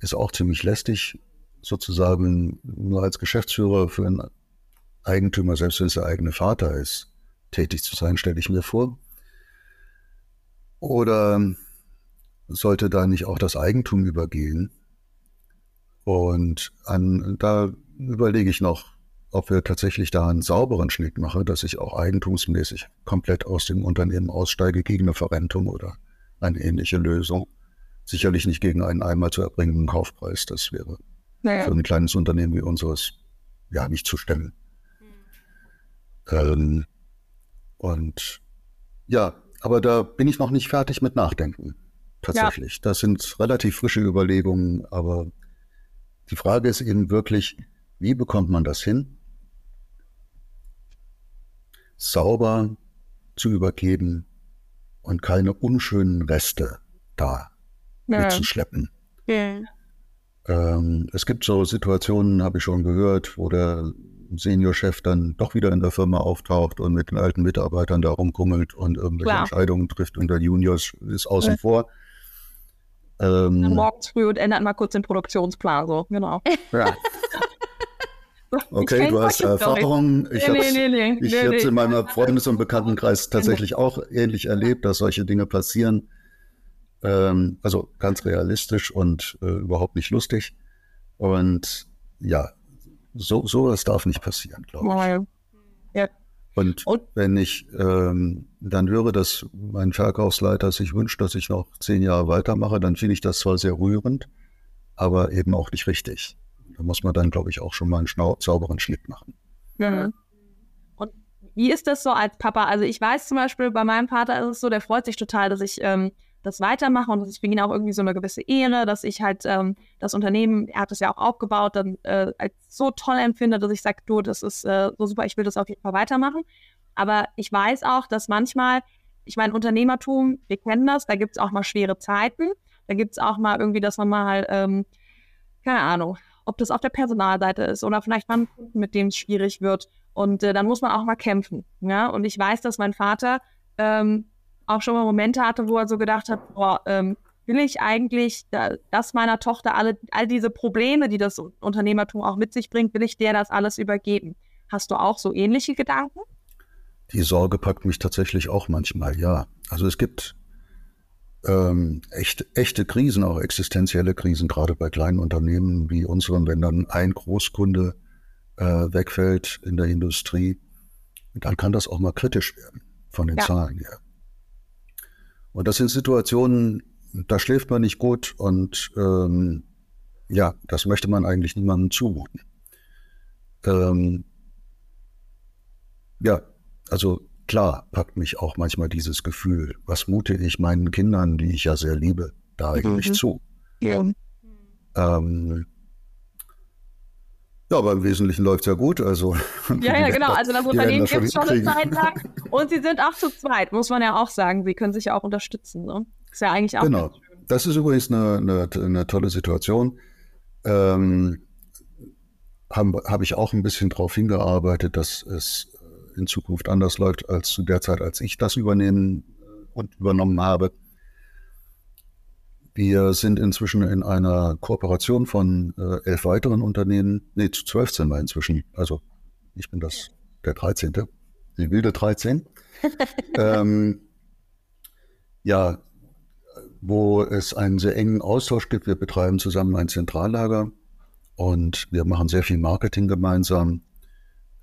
ist auch ziemlich lästig, sozusagen nur als Geschäftsführer für einen Eigentümer, selbst wenn es der eigene Vater ist, tätig zu sein, stelle ich mir vor. Oder sollte da nicht auch das Eigentum übergehen? Und an, da überlege ich noch, ob wir tatsächlich da einen sauberen Schnitt machen, dass ich auch eigentumsmäßig komplett aus dem Unternehmen aussteige gegen eine Verrentung oder eine ähnliche Lösung. Sicherlich nicht gegen einen einmal zu erbringenden Kaufpreis. Das wäre naja. für ein kleines Unternehmen wie unseres ja nicht zu stemmen. Mhm. Ähm, und ja, aber da bin ich noch nicht fertig mit Nachdenken. Tatsächlich. Ja. Das sind relativ frische Überlegungen, aber die Frage ist eben wirklich, wie bekommt man das hin, sauber zu übergeben und keine unschönen Reste da ja. mitzuschleppen. Ja. Ähm, es gibt so Situationen, habe ich schon gehört, wo der Seniorchef dann doch wieder in der Firma auftaucht und mit den alten Mitarbeitern da rumkummelt und irgendwelche Klar. Entscheidungen trifft und der Juniors ist außen ja. vor. Ähm, morgens früh und ändert mal kurz den Produktionsplan, so, genau. Ja. Okay, du hast Erfahrung. Ich nee, nee, nee, nee, habe es in meinem Freundes- und Bekanntenkreis tatsächlich auch ähnlich erlebt, dass solche Dinge passieren. Ähm, also ganz realistisch und äh, überhaupt nicht lustig. Und ja, so sowas darf nicht passieren, glaube ich. Und, und, wenn ich ähm, dann höre, dass mein Verkaufsleiter sich wünscht, dass ich noch zehn Jahre weitermache, dann finde ich das zwar sehr rührend, aber eben auch nicht richtig. Da muss man dann, glaube ich, auch schon mal einen sauberen Schnitt machen. Ja. Und wie ist das so als Papa? Also ich weiß zum Beispiel, bei meinem Vater ist es so, der freut sich total, dass ich ähm, das weitermache und das ist für ihn auch irgendwie so eine gewisse Ehre, dass ich halt ähm, das Unternehmen, er hat es ja auch aufgebaut, dann äh, als so toll empfinde, dass ich sage, du, das ist äh, so super, ich will das auf jeden Fall weitermachen. Aber ich weiß auch, dass manchmal, ich meine, Unternehmertum, wir kennen das, da gibt es auch mal schwere Zeiten, da gibt es auch mal irgendwie, dass man mal, ähm, keine Ahnung, ob das auf der Personalseite ist oder vielleicht mal ein Kunden, mit dem es schwierig wird. Und äh, dann muss man auch mal kämpfen. Ja? Und ich weiß, dass mein Vater ähm, auch schon mal Momente hatte, wo er so gedacht hat, boah, ähm, will ich eigentlich, dass meiner Tochter alle, all diese Probleme, die das Unternehmertum auch mit sich bringt, will ich der das alles übergeben? Hast du auch so ähnliche Gedanken? Die Sorge packt mich tatsächlich auch manchmal, ja. Also es gibt ähm, echt, echte Krisen, auch existenzielle Krisen, gerade bei kleinen Unternehmen wie unseren, wenn dann ein Großkunde äh, wegfällt in der Industrie, dann kann das auch mal kritisch werden von den ja. Zahlen her. Und das sind Situationen, da schläft man nicht gut und ähm, ja, das möchte man eigentlich niemandem zumuten. Ähm, ja, also klar packt mich auch manchmal dieses Gefühl, was mute ich meinen Kindern, die ich ja sehr liebe, da eigentlich mhm. zu. Ja. Ähm, ja, aber im Wesentlichen läuft es ja gut. Also, ja, ja, genau. Also das Unternehmen gibt es schon eine Zeit lang. Und sie sind auch zu zweit, muss man ja auch sagen. Sie können sich ja auch unterstützen. Ne? Ist ja eigentlich auch. Genau. Das ist übrigens eine, eine, eine tolle Situation. Ähm, Habe hab ich auch ein bisschen darauf hingearbeitet, dass es in Zukunft anders läuft als zu der Zeit, als ich das übernehmen und übernommen habe. Wir sind inzwischen in einer Kooperation von äh, elf weiteren Unternehmen, nee, zu zwölf sind wir inzwischen. Also ich bin das der 13. Die wilde 13. ähm, ja, wo es einen sehr engen Austausch gibt. Wir betreiben zusammen ein Zentrallager und wir machen sehr viel Marketing gemeinsam.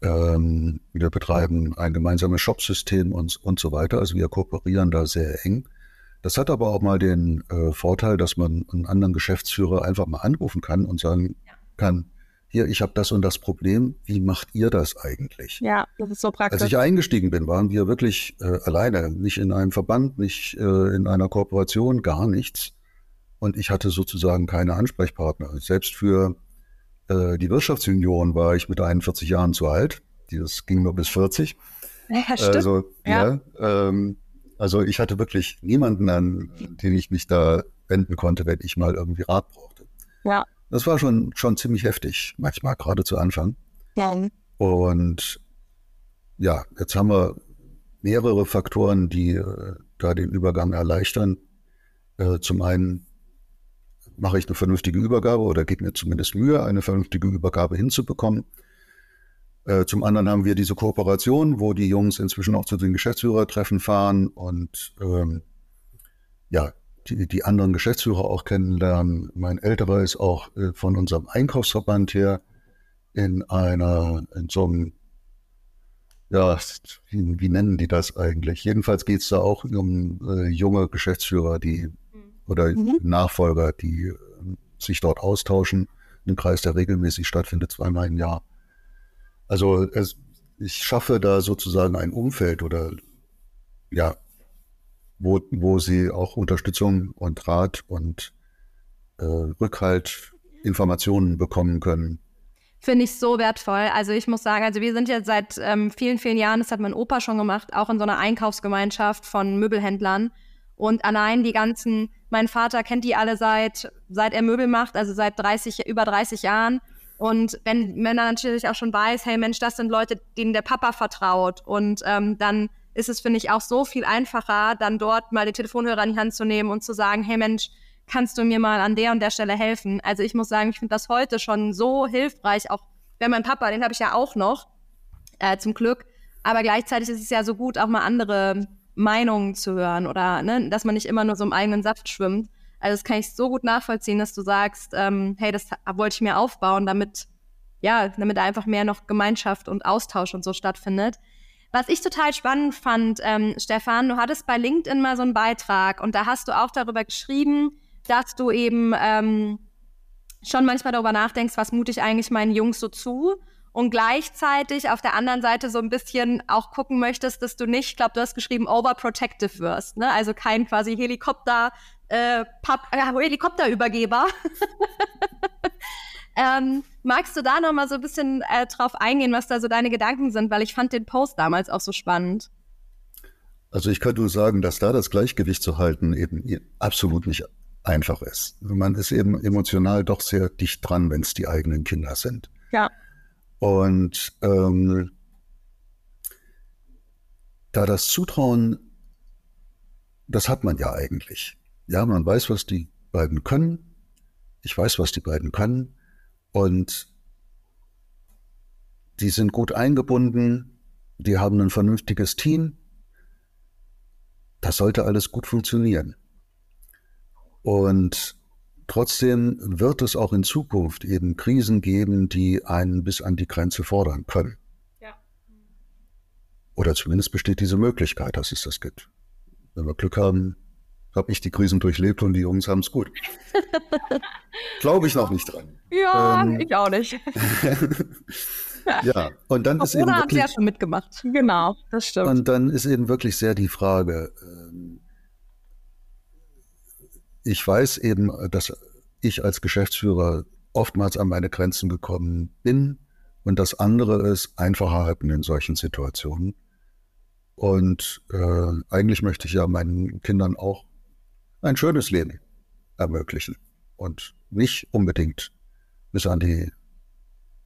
Ähm, wir betreiben ein gemeinsames Shopsystem und, und so weiter. Also wir kooperieren da sehr eng. Das hat aber auch mal den äh, Vorteil, dass man einen anderen Geschäftsführer einfach mal anrufen kann und sagen ja. kann, hier, ich habe das und das Problem, wie macht ihr das eigentlich? Ja, das ist so praktisch. Als ich eingestiegen bin, waren wir wirklich äh, alleine, nicht in einem Verband, nicht äh, in einer Kooperation, gar nichts. Und ich hatte sozusagen keine Ansprechpartner. Selbst für äh, die Wirtschaftsunion war ich mit 41 Jahren zu alt. Das ging nur bis 40. Ja, stimmt. Also, ja. ja ähm, Also ich hatte wirklich niemanden, an den ich mich da wenden konnte, wenn ich mal irgendwie Rat brauchte. Ja. Das war schon, schon ziemlich heftig, manchmal, gerade zu Anfang. Ja. Und ja, jetzt haben wir mehrere Faktoren, die äh, da den Übergang erleichtern. Äh, zum einen mache ich eine vernünftige Übergabe oder gebe mir zumindest Mühe, eine vernünftige Übergabe hinzubekommen. Äh, zum anderen haben wir diese Kooperation, wo die Jungs inzwischen auch zu den Geschäftsführertreffen fahren und ähm, ja, die, die anderen Geschäftsführer auch kennenlernen. Mein älterer ist auch äh, von unserem Einkaufsverband her in einer, in so einem, ja, wie, wie nennen die das eigentlich? Jedenfalls geht es da auch um äh, junge Geschäftsführer, die oder mhm. Nachfolger, die äh, sich dort austauschen. Ein Kreis, der regelmäßig stattfindet, zweimal im Jahr. Also es, ich schaffe da sozusagen ein Umfeld oder ja, wo, wo sie auch Unterstützung und Rat und äh, Rückhalt, Informationen bekommen können. Finde ich so wertvoll. Also ich muss sagen, also wir sind jetzt seit ähm, vielen, vielen Jahren, das hat mein Opa schon gemacht, auch in so einer Einkaufsgemeinschaft von Möbelhändlern. Und allein die ganzen, mein Vater kennt die alle seit, seit er Möbel macht, also seit 30, über 30 Jahren. Und wenn, wenn er natürlich auch schon weiß, hey Mensch, das sind Leute, denen der Papa vertraut. Und ähm, dann ist es, finde ich, auch so viel einfacher, dann dort mal den Telefonhörer in die Hand zu nehmen und zu sagen, hey Mensch, kannst du mir mal an der und der Stelle helfen? Also ich muss sagen, ich finde das heute schon so hilfreich, auch wenn mein Papa, den habe ich ja auch noch, äh, zum Glück. Aber gleichzeitig ist es ja so gut, auch mal andere Meinungen zu hören oder ne, dass man nicht immer nur so im eigenen Saft schwimmt. Also das kann ich so gut nachvollziehen, dass du sagst, ähm, hey, das wollte ich mir aufbauen, damit ja, damit einfach mehr noch Gemeinschaft und Austausch und so stattfindet. Was ich total spannend fand, ähm, Stefan, du hattest bei LinkedIn mal so einen Beitrag und da hast du auch darüber geschrieben, dass du eben ähm, schon manchmal darüber nachdenkst, was mute ich eigentlich meinen Jungs so zu und gleichzeitig auf der anderen Seite so ein bisschen auch gucken möchtest, dass du nicht, ich glaube, du hast geschrieben, overprotective wirst, ne? Also kein quasi Helikopter, äh, Pap äh, Helikopterübergeber. ähm, magst du da noch mal so ein bisschen äh, drauf eingehen, was da so deine Gedanken sind? Weil ich fand den Post damals auch so spannend. Also ich kann nur sagen, dass da das Gleichgewicht zu halten eben absolut nicht einfach ist. Man ist eben emotional doch sehr dicht dran, wenn es die eigenen Kinder sind. Ja. Und ähm, da das Zutrauen, das hat man ja eigentlich. Ja, man weiß, was die beiden können. Ich weiß, was die beiden können. Und die sind gut eingebunden. Die haben ein vernünftiges Team. Das sollte alles gut funktionieren. Und Trotzdem wird es auch in Zukunft eben Krisen geben, die einen bis an die Grenze fordern können. Ja. Oder zumindest besteht diese Möglichkeit, dass es das gibt. Wenn wir Glück haben, habe ich die Krisen durchlebt und die Jungs haben es gut. Glaube ich noch nicht dran. Ja, ähm, ich auch nicht. ja, und dann ist eben wirklich, hat ja schon mitgemacht. Genau, das stimmt. Und dann ist eben wirklich sehr die Frage, ähm, ich weiß eben, dass ich als Geschäftsführer oftmals an meine Grenzen gekommen bin. Und das andere ist einfacher halten in solchen Situationen. Und äh, eigentlich möchte ich ja meinen Kindern auch ein schönes Leben ermöglichen und nicht unbedingt bis an die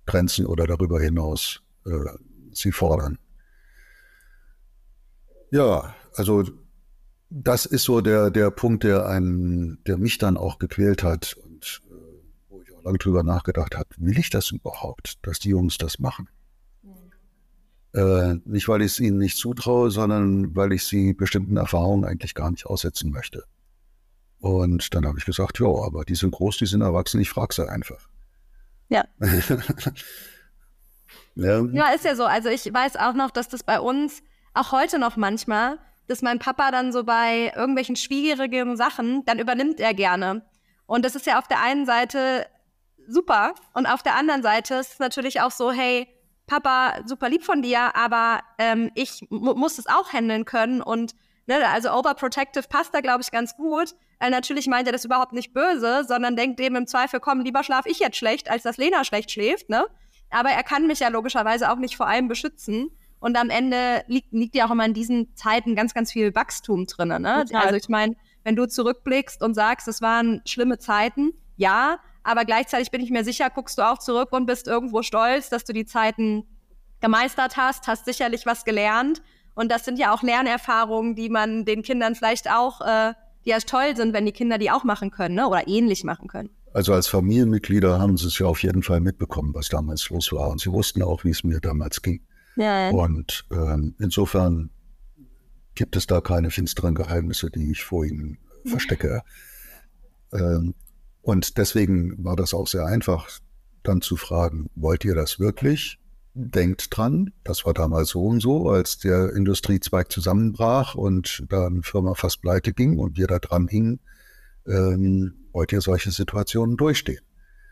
Grenzen oder darüber hinaus äh, sie fordern. Ja, also das ist so der, der Punkt, der einen, der mich dann auch gequält hat und äh, wo ich auch lange drüber nachgedacht habe, will ich das überhaupt, dass die Jungs das machen? Äh, nicht, weil ich es ihnen nicht zutraue, sondern weil ich sie bestimmten Erfahrungen eigentlich gar nicht aussetzen möchte. Und dann habe ich gesagt, ja, aber die sind groß, die sind erwachsen, ich frage sie einfach. Ja. ja. Ja, ist ja so. Also ich weiß auch noch, dass das bei uns auch heute noch manchmal dass mein Papa dann so bei irgendwelchen schwierigen Sachen, dann übernimmt er gerne. Und das ist ja auf der einen Seite super und auf der anderen Seite ist es natürlich auch so, hey, Papa, super lieb von dir, aber ähm, ich muss es auch handeln können und ne, also overprotective passt da, glaube ich, ganz gut. Weil natürlich meint er das überhaupt nicht böse, sondern denkt dem im Zweifel, komm, lieber schlaf ich jetzt schlecht, als dass Lena schlecht schläft, ne? Aber er kann mich ja logischerweise auch nicht vor allem beschützen. Und am Ende liegt, liegt ja auch immer in diesen Zeiten ganz, ganz viel Wachstum drin. Ne? Also ich meine, wenn du zurückblickst und sagst, es waren schlimme Zeiten, ja, aber gleichzeitig bin ich mir sicher, guckst du auch zurück und bist irgendwo stolz, dass du die Zeiten gemeistert hast, hast sicherlich was gelernt. Und das sind ja auch Lernerfahrungen, die man den Kindern vielleicht auch, äh, die ja toll sind, wenn die Kinder die auch machen können ne? oder ähnlich machen können. Also als Familienmitglieder haben sie es ja auf jeden Fall mitbekommen, was damals los war. Und sie wussten auch, wie es mir damals ging. Ja. Und ähm, insofern gibt es da keine finsteren Geheimnisse, die ich vor ihnen verstecke. Ähm, und deswegen war das auch sehr einfach, dann zu fragen, wollt ihr das wirklich? Denkt dran, das war damals so und so, als der Industriezweig zusammenbrach und da eine Firma fast pleite ging und wir da dran hingen, ähm, wollt ihr solche Situationen durchstehen?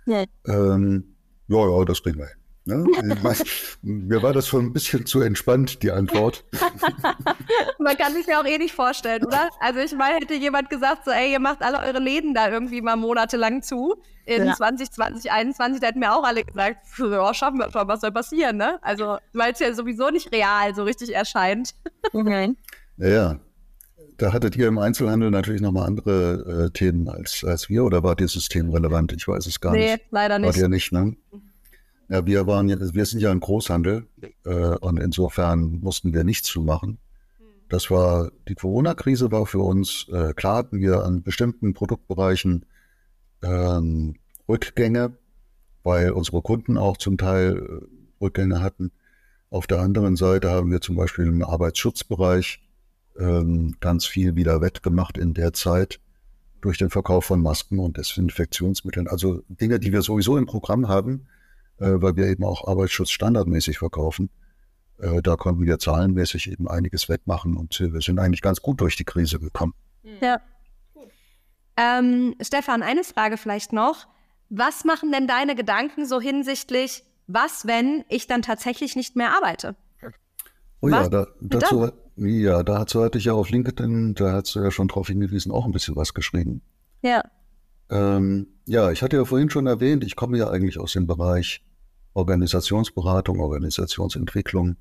Ja. Ähm, ja, ja, das kriegen wir hin. Ne? mir war das schon ein bisschen zu entspannt, die Antwort. Man kann sich ja auch eh nicht vorstellen, oder? Also ich meine, hätte jemand gesagt, so, ey, ihr macht alle eure Läden da irgendwie mal monatelang zu in ja. 2020, 2021, da hätten mir auch alle gesagt, ja, schaffen wir schon, was soll passieren, ne? Also, weil es ja sowieso nicht real so richtig erscheint. Okay. Ja, da hattet ihr im Einzelhandel natürlich nochmal andere äh, Themen als, als wir oder war dir System relevant? Ich weiß es gar nee, nicht. Nee, leider nicht. War dir nicht, ne? Ja, wir waren ja, wir sind ja ein Großhandel äh, und insofern mussten wir nichts zumachen. Das war, die Corona-Krise war für uns, äh, klar hatten wir an bestimmten Produktbereichen ähm, Rückgänge, weil unsere Kunden auch zum Teil äh, Rückgänge hatten. Auf der anderen Seite haben wir zum Beispiel im Arbeitsschutzbereich ähm, ganz viel wieder wettgemacht in der Zeit durch den Verkauf von Masken und Desinfektionsmitteln. Also Dinge, die wir sowieso im Programm haben, äh, weil wir eben auch Arbeitsschutz standardmäßig verkaufen. Äh, da konnten wir zahlenmäßig eben einiges wettmachen und wir sind eigentlich ganz gut durch die Krise gekommen. Ja. Ähm, Stefan, eine Frage vielleicht noch. Was machen denn deine Gedanken so hinsichtlich, was, wenn ich dann tatsächlich nicht mehr arbeite? Oh ja, da, dazu, ja, dazu hatte ich ja auf LinkedIn, da hast du ja schon drauf hingewiesen, auch ein bisschen was geschrieben. Ja. Ähm, ja, ich hatte ja vorhin schon erwähnt, ich komme ja eigentlich aus dem Bereich Organisationsberatung, Organisationsentwicklung.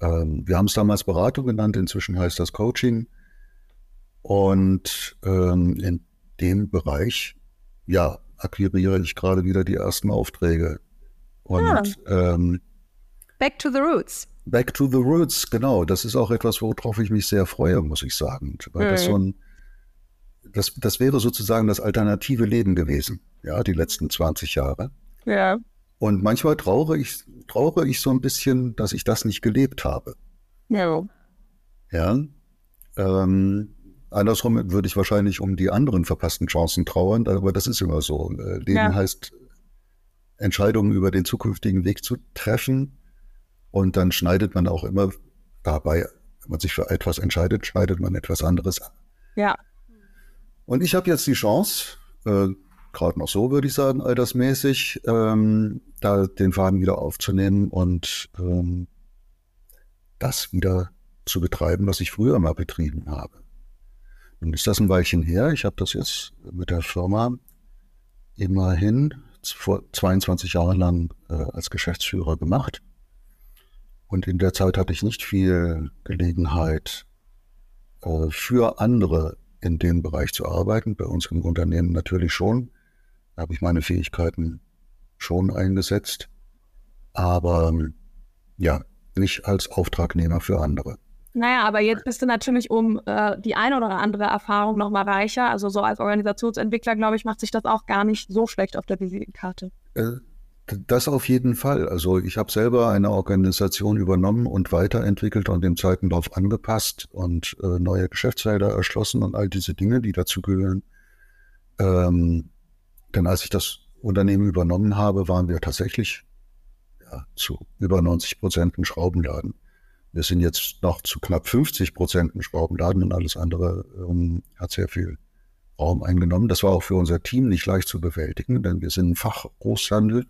Ähm, wir haben es damals Beratung genannt, inzwischen heißt das Coaching. Und ähm, in dem Bereich, ja, akquiriere ich gerade wieder die ersten Aufträge. Und. Ah. ähm, Back to the Roots. Back to the Roots, genau. Das ist auch etwas, worauf ich mich sehr freue, muss ich sagen. Weil mhm. das so ein, das, das wäre sozusagen das alternative Leben gewesen, ja, die letzten 20 Jahre. Ja. Und manchmal trauere ich, trauere ich so ein bisschen, dass ich das nicht gelebt habe. Ja. Ja. Ähm, andersrum würde ich wahrscheinlich um die anderen verpassten Chancen trauern, aber das ist immer so. Äh, Leben ja. heißt, Entscheidungen über den zukünftigen Weg zu treffen und dann schneidet man auch immer dabei, wenn man sich für etwas entscheidet, schneidet man etwas anderes an. Ja. Und ich habe jetzt die Chance, äh, gerade noch so würde ich sagen, altersmäßig, ähm, da den Faden wieder aufzunehmen und ähm, das wieder zu betreiben, was ich früher mal betrieben habe. Nun ist das ein Weilchen her. Ich habe das jetzt mit der Firma immerhin vor 22 Jahren lang äh, als Geschäftsführer gemacht. Und in der Zeit hatte ich nicht viel Gelegenheit, äh, für andere in dem Bereich zu arbeiten. Bei uns im Unternehmen natürlich schon. Da habe ich meine Fähigkeiten schon eingesetzt. Aber ja, nicht als Auftragnehmer für andere. Naja, aber jetzt bist du natürlich um äh, die eine oder andere Erfahrung nochmal reicher. Also so als Organisationsentwickler, glaube ich, macht sich das auch gar nicht so schlecht auf der Visitenkarte. Äh, das auf jeden Fall. Also ich habe selber eine Organisation übernommen und weiterentwickelt und dem Zeitenlauf angepasst und äh, neue Geschäftsfelder erschlossen und all diese Dinge, die dazu gehören. Ähm, denn als ich das Unternehmen übernommen habe, waren wir tatsächlich ja, zu über 90 Prozent ein Schraubenladen. Wir sind jetzt noch zu knapp 50 Prozent ein Schraubenladen und alles andere ähm, hat sehr viel Raum eingenommen. Das war auch für unser Team nicht leicht zu bewältigen, denn wir sind ein Fachgroßhandel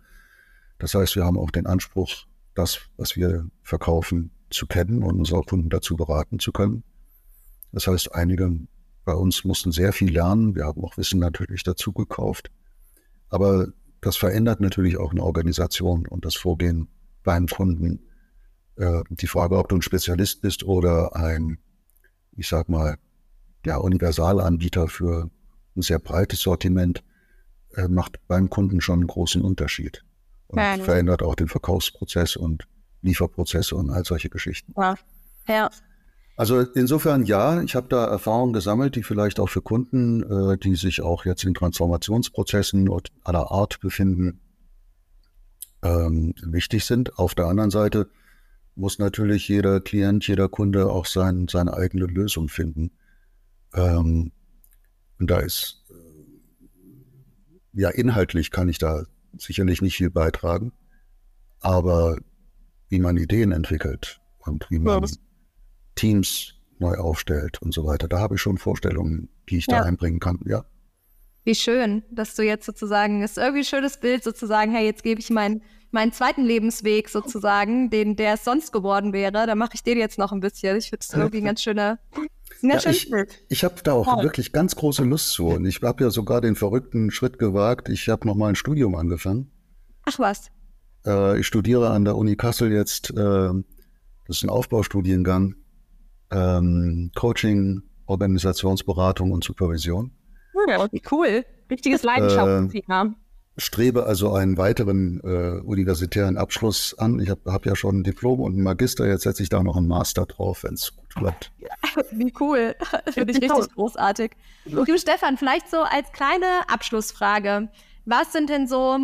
das heißt, wir haben auch den Anspruch, das, was wir verkaufen, zu kennen und unsere Kunden dazu beraten zu können. Das heißt, einige bei uns mussten sehr viel lernen. Wir haben auch Wissen natürlich dazu gekauft. Aber das verändert natürlich auch eine Organisation und das Vorgehen beim Kunden äh, die Frage, ob du ein Spezialist bist oder ein, ich sag mal, ja, Universalanbieter für ein sehr breites Sortiment, äh, macht beim Kunden schon einen großen Unterschied. Und ja, verändert auch den Verkaufsprozess und Lieferprozesse und all solche Geschichten. Ja. ja. Also insofern ja, ich habe da Erfahrungen gesammelt, die vielleicht auch für Kunden, äh, die sich auch jetzt in Transformationsprozessen aller Art befinden, ähm, wichtig sind. Auf der anderen Seite muss natürlich jeder Klient, jeder Kunde auch sein, seine eigene Lösung finden. Ähm, und da ist, äh, ja, inhaltlich kann ich da sicherlich nicht viel beitragen, aber wie man Ideen entwickelt und wie man ja. Teams neu aufstellt und so weiter. Da habe ich schon Vorstellungen, die ich ja. da einbringen kann, ja. Wie schön, dass du jetzt sozusagen, ist irgendwie ein schönes Bild sozusagen, hey, jetzt gebe ich meinen, meinen zweiten Lebensweg sozusagen, den der es sonst geworden wäre, da mache ich den jetzt noch ein bisschen. Ich finde es irgendwie ein ganz schöner, ja, ich, ich habe da auch Toll. wirklich ganz große Lust zu und ich habe ja sogar den verrückten Schritt gewagt. Ich habe nochmal ein Studium angefangen. Ach was. Äh, ich studiere an der Uni Kassel jetzt, äh, das ist ein Aufbaustudiengang, ähm, Coaching, Organisationsberatung und Supervision. Cool. Richtiges Leidenschaftsthema. Äh, strebe also einen weiteren äh, universitären Abschluss an. Ich habe hab ja schon ein Diplom und ein Magister, jetzt setze ich da noch einen Master drauf, wenn es gut bleibt. Wie cool. Finde ich richtig großartig. Du, Stefan, vielleicht so als kleine Abschlussfrage. Was sind denn so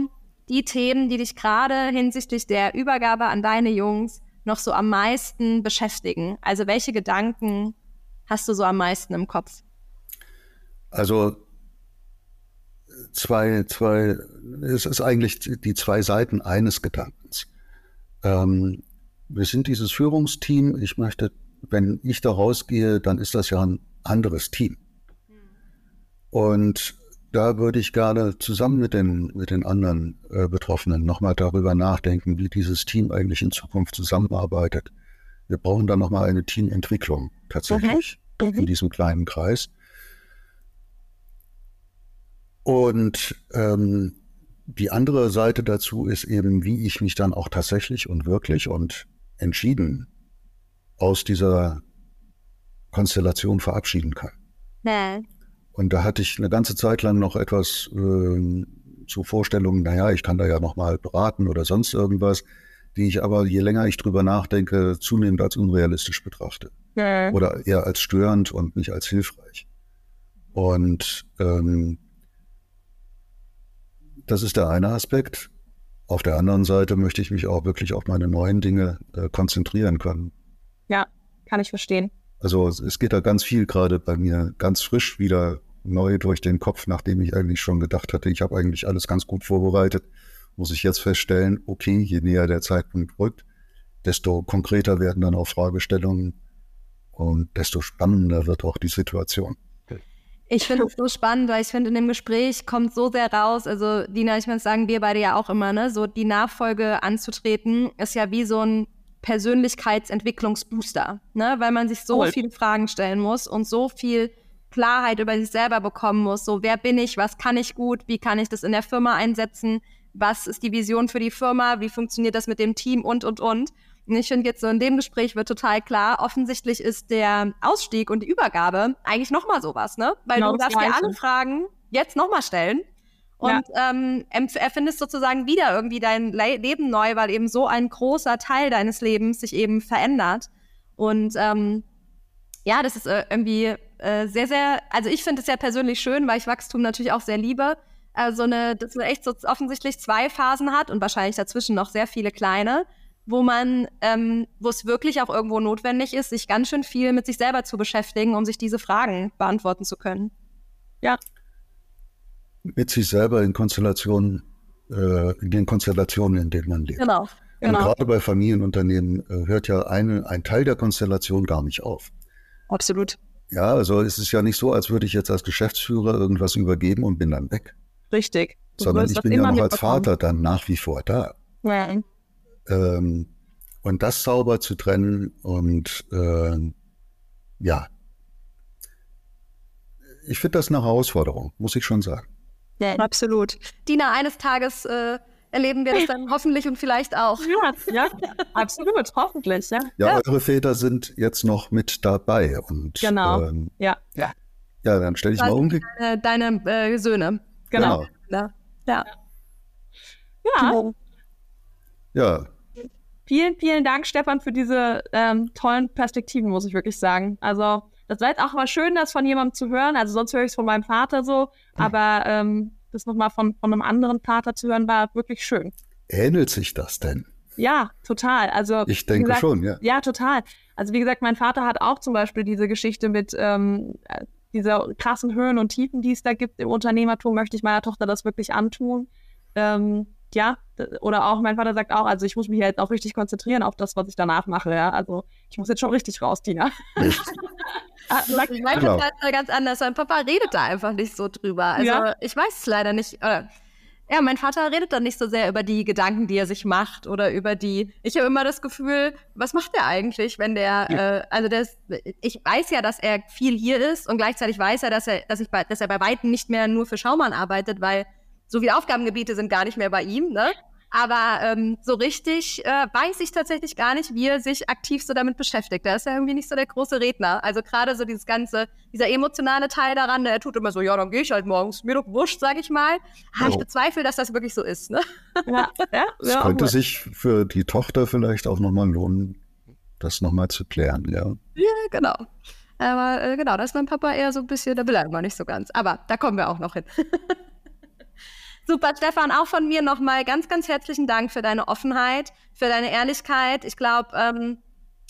die Themen, die dich gerade hinsichtlich der Übergabe an deine Jungs noch so am meisten beschäftigen? Also welche Gedanken hast du so am meisten im Kopf? Also zwei, zwei, es ist eigentlich die zwei Seiten eines Gedankens. Ähm, wir sind dieses Führungsteam. Ich möchte, wenn ich da rausgehe, dann ist das ja ein anderes Team. Und da würde ich gerne zusammen mit den, mit den anderen äh, Betroffenen nochmal darüber nachdenken, wie dieses Team eigentlich in Zukunft zusammenarbeitet. Wir brauchen dann nochmal eine Teamentwicklung tatsächlich okay. in diesem kleinen Kreis. Und ähm, die andere Seite dazu ist eben, wie ich mich dann auch tatsächlich und wirklich und entschieden aus dieser Konstellation verabschieden kann. Nee. Und da hatte ich eine ganze Zeit lang noch etwas äh, zu Vorstellungen, naja, ich kann da ja nochmal beraten oder sonst irgendwas, die ich aber, je länger ich drüber nachdenke, zunehmend als unrealistisch betrachte. Ja. Oder eher als störend und nicht als hilfreich. Und ähm, das ist der eine Aspekt. Auf der anderen Seite möchte ich mich auch wirklich auf meine neuen Dinge äh, konzentrieren können. Ja, kann ich verstehen. Also es geht da ganz viel gerade bei mir ganz frisch wieder neu durch den Kopf, nachdem ich eigentlich schon gedacht hatte, ich habe eigentlich alles ganz gut vorbereitet, muss ich jetzt feststellen, okay, je näher der Zeitpunkt rückt, desto konkreter werden dann auch Fragestellungen und desto spannender wird auch die Situation. Ich finde es so spannend, weil ich finde, in dem Gespräch kommt so sehr raus, also Dina, ich muss sagen, wir beide ja auch immer, ne, so die Nachfolge anzutreten, ist ja wie so ein Persönlichkeitsentwicklungsbooster, ne, weil man sich so cool. viele Fragen stellen muss und so viel Klarheit über sich selber bekommen muss. So, wer bin ich? Was kann ich gut? Wie kann ich das in der Firma einsetzen? Was ist die Vision für die Firma? Wie funktioniert das mit dem Team? Und, und, und. Ich finde jetzt so in dem Gespräch wird total klar, offensichtlich ist der Ausstieg und die Übergabe eigentlich nochmal sowas, ne? Weil genau du darfst dir alle Fragen jetzt nochmal stellen und ja. ähm, erfindest sozusagen wieder irgendwie dein Le Leben neu, weil eben so ein großer Teil deines Lebens sich eben verändert. Und ähm, ja, das ist äh, irgendwie äh, sehr, sehr, also ich finde es ja persönlich schön, weil ich Wachstum natürlich auch sehr liebe. Also eine, dass man echt so offensichtlich zwei Phasen hat und wahrscheinlich dazwischen noch sehr viele kleine, wo man, ähm, wo es wirklich auch irgendwo notwendig ist, sich ganz schön viel mit sich selber zu beschäftigen, um sich diese Fragen beantworten zu können. Ja. Mit sich selber in Konstellationen, äh, in den Konstellationen, in denen man lebt. Genau. genau. Und gerade bei Familienunternehmen äh, hört ja eine, ein Teil der Konstellation gar nicht auf. Absolut. Ja, also es ist ja nicht so, als würde ich jetzt als Geschäftsführer irgendwas übergeben und bin dann weg. Richtig. Du Sondern ich bin ja noch als Vater dann nach wie vor da. Ja. Ähm, und das sauber zu trennen und äh, ja, ich finde das eine Herausforderung, muss ich schon sagen. Ja, absolut. Dina, eines Tages äh, erleben wir das dann hoffentlich und vielleicht auch. Ja, ja absolut, hoffentlich. Ja. ja, ja, eure Väter sind jetzt noch mit dabei. Und, genau. Ähm, ja. ja. Ja, dann stelle ich mal um. Deine, deine äh, Söhne. Genau. genau. Ja. Ja. Ja. Vielen, vielen Dank, Stefan, für diese ähm, tollen Perspektiven, muss ich wirklich sagen. Also, das war jetzt auch mal schön, das von jemandem zu hören. Also, sonst höre ich es von meinem Vater so. Aber ähm, das nochmal von, von einem anderen Vater zu hören, war wirklich schön. Ähnelt sich das denn? Ja, total. Also ich denke gesagt, schon, ja. Ja, total. Also wie gesagt, mein Vater hat auch zum Beispiel diese Geschichte mit ähm, dieser krassen Höhen und Tiefen, die es da gibt im Unternehmertum, möchte ich meiner Tochter das wirklich antun. Ähm, ja, oder auch mein Vater sagt auch, also ich muss mich jetzt auch richtig konzentrieren auf das, was ich danach mache. Ja, also ich muss jetzt schon richtig raus, Tina. Ah, sagt, mein genau. Papa ist ganz anders. Mein Papa redet da einfach nicht so drüber. Also ja. ich weiß es leider nicht. Oder, ja, mein Vater redet dann nicht so sehr über die Gedanken, die er sich macht oder über die. Ich habe immer das Gefühl, was macht er eigentlich, wenn der, ja. äh, also ist, ich weiß ja, dass er viel hier ist und gleichzeitig weiß er, dass er, dass ich bei, dass er bei weitem nicht mehr nur für Schaumann arbeitet, weil so viele Aufgabengebiete sind gar nicht mehr bei ihm, ne? Aber ähm, so richtig äh, weiß ich tatsächlich gar nicht, wie er sich aktiv so damit beschäftigt. Da ist er irgendwie nicht so der große Redner. Also gerade so dieses ganze, dieser emotionale Teil daran, der tut immer so, ja, dann gehe ich halt morgens, mir doch wurscht, sage ich mal. Aber oh. ich bezweifle, dass das wirklich so ist. Ne? Ja, ja, es ja, könnte sich für die Tochter vielleicht auch nochmal lohnen, das nochmal zu klären, ja. Ja, genau. Aber äh, genau, da ist mein Papa eher so ein bisschen, da will er immer nicht so ganz. Aber da kommen wir auch noch hin. Super, Stefan, auch von mir nochmal ganz, ganz herzlichen Dank für deine Offenheit, für deine Ehrlichkeit. Ich glaube, ähm,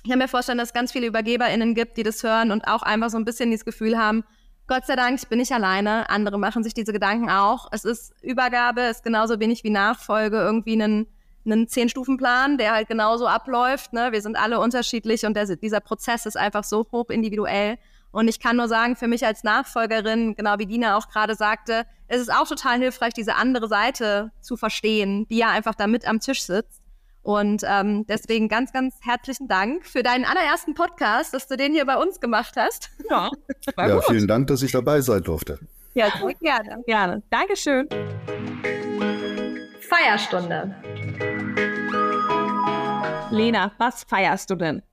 ich kann mir vorstellen, dass es ganz viele UbergeberInnen gibt, die das hören und auch einfach so ein bisschen dieses Gefühl haben, Gott sei Dank, ich bin nicht alleine. Andere machen sich diese Gedanken auch. Es ist Übergabe, ist genauso wenig wie Nachfolge irgendwie einen, einen Zehn-Stufen-Plan, der halt genauso abläuft. Ne? Wir sind alle unterschiedlich und der, dieser Prozess ist einfach so hoch individuell. Und ich kann nur sagen, für mich als Nachfolgerin, genau wie Dina auch gerade sagte, ist es auch total hilfreich, diese andere Seite zu verstehen, die ja einfach da mit am Tisch sitzt. Und ähm, deswegen ganz, ganz herzlichen Dank für deinen allerersten Podcast, dass du den hier bei uns gemacht hast. Ja, ja vielen Dank, dass ich dabei sein durfte. Ja, sehr gerne. gerne. Dankeschön. Feierstunde. Lena, was feierst du denn?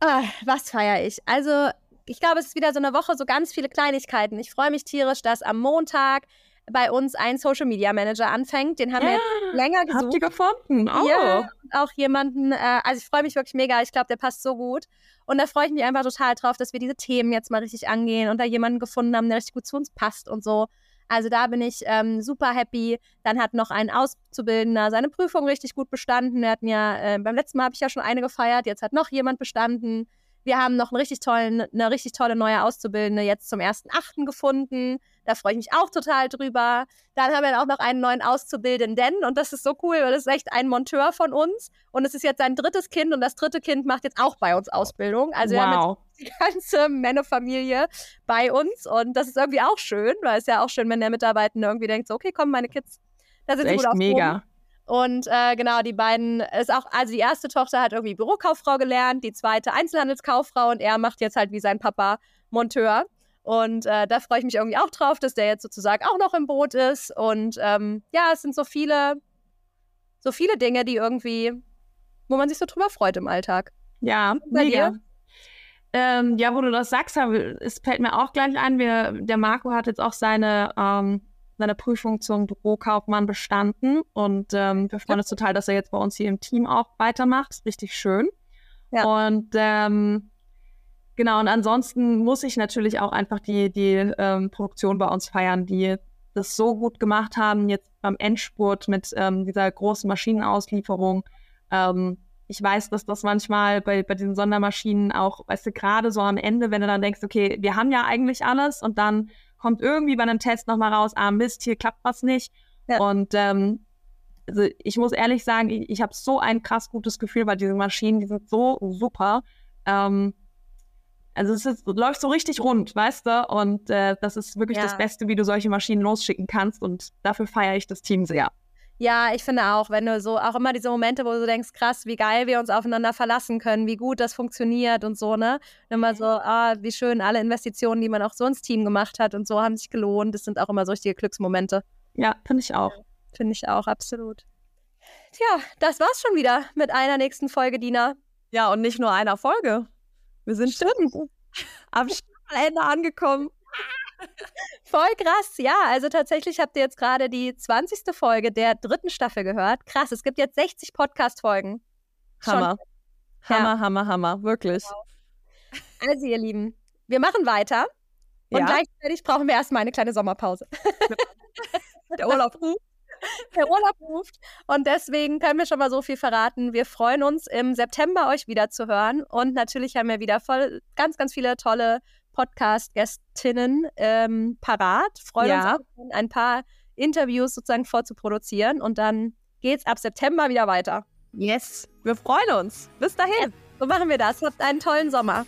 Ah, was feiere ich? Also ich glaube, es ist wieder so eine Woche, so ganz viele Kleinigkeiten. Ich freue mich tierisch, dass am Montag bei uns ein Social Media Manager anfängt. Den haben ja, wir jetzt länger gesucht. Habt ihr gefunden? Oh. Ja, auch jemanden, äh, also ich freue mich wirklich mega. Ich glaube, der passt so gut. Und da freue ich mich einfach total drauf, dass wir diese Themen jetzt mal richtig angehen und da jemanden gefunden haben, der richtig gut zu uns passt und so. Also da bin ich ähm, super happy. Dann hat noch ein Auszubildender seine Prüfung richtig gut bestanden. Wir hatten ja, äh, beim letzten Mal habe ich ja schon eine gefeiert, jetzt hat noch jemand bestanden. Wir haben noch einen richtig tollen, eine richtig tolle neue Auszubildende jetzt zum 1.8. gefunden. Da freue ich mich auch total drüber. Dann haben wir auch noch einen neuen Auszubildenden und das ist so cool, weil das ist echt ein Monteur von uns und es ist jetzt sein drittes Kind und das dritte Kind macht jetzt auch bei uns Ausbildung. Also wow. wir haben jetzt die ganze Männerfamilie bei uns und das ist irgendwie auch schön, weil es ja auch schön, wenn der Mitarbeitende irgendwie denkt, so, okay, komm, meine Kids, da sind sie gut aufgehoben. mega. Und äh, genau, die beiden ist auch, also die erste Tochter hat irgendwie Bürokauffrau gelernt, die zweite Einzelhandelskauffrau und er macht jetzt halt wie sein Papa Monteur. Und äh, da freue ich mich irgendwie auch drauf, dass der jetzt sozusagen auch noch im Boot ist. Und ähm, ja, es sind so viele, so viele Dinge, die irgendwie, wo man sich so drüber freut im Alltag. Ja, mega. Ähm, ja, wo du das sagst, es fällt mir auch gleich ein, wir, der Marco hat jetzt auch seine ähm, seine Prüfung zum Bürokaufmann bestanden und ähm, wir freuen uns total, dass er jetzt bei uns hier im Team auch weitermacht. Ist richtig schön. Ja. Und ähm, genau, und ansonsten muss ich natürlich auch einfach die, die ähm, Produktion bei uns feiern, die das so gut gemacht haben, jetzt beim Endspurt mit ähm, dieser großen Maschinenauslieferung. Ähm, ich weiß, dass das manchmal bei, bei diesen Sondermaschinen auch, weißt du, gerade so am Ende, wenn du dann denkst, okay, wir haben ja eigentlich alles und dann kommt irgendwie bei einem Test nochmal raus, ah Mist, hier klappt was nicht. Ja. Und ähm, also ich muss ehrlich sagen, ich, ich habe so ein krass gutes Gefühl bei diesen Maschinen, die sind so super. Ähm, also es ist, läuft so richtig rund, weißt du? Und äh, das ist wirklich ja. das Beste, wie du solche Maschinen losschicken kannst. Und dafür feiere ich das Team sehr. Ja, ich finde auch, wenn du so, auch immer diese Momente, wo du denkst, krass, wie geil wir uns aufeinander verlassen können, wie gut das funktioniert und so, ne? Und immer so, ah, wie schön alle Investitionen, die man auch so ins Team gemacht hat und so haben sich gelohnt. Das sind auch immer so richtige Glücksmomente. Ja, finde ich auch. Finde ich auch, absolut. Tja, das war's schon wieder mit einer nächsten Folge, Dina. Ja, und nicht nur einer Folge. Wir sind Stimmt. am Ende angekommen. Voll krass, ja. Also tatsächlich habt ihr jetzt gerade die 20. Folge der dritten Staffel gehört. Krass, es gibt jetzt 60 Podcast-Folgen. Schon. Hammer. Hammer, Hammer, Hammer. Wirklich. Also, ihr Lieben, wir machen weiter. Und Ja. gleichzeitig brauchen wir erstmal eine kleine Sommerpause. Der Urlaub ruft. Der Urlaub ruft. Und deswegen können wir schon mal so viel verraten. Wir freuen uns, im September euch wieder zu hören. Und natürlich haben wir wieder voll ganz, ganz viele tolle Podcast-Gästinnen ähm, parat. Freuen Ja. uns, ein paar Interviews sozusagen vorzuproduzieren. Und dann geht's ab September wieder weiter. Yes. Wir freuen uns. Bis dahin. So machen wir das. Habt einen tollen Sommer.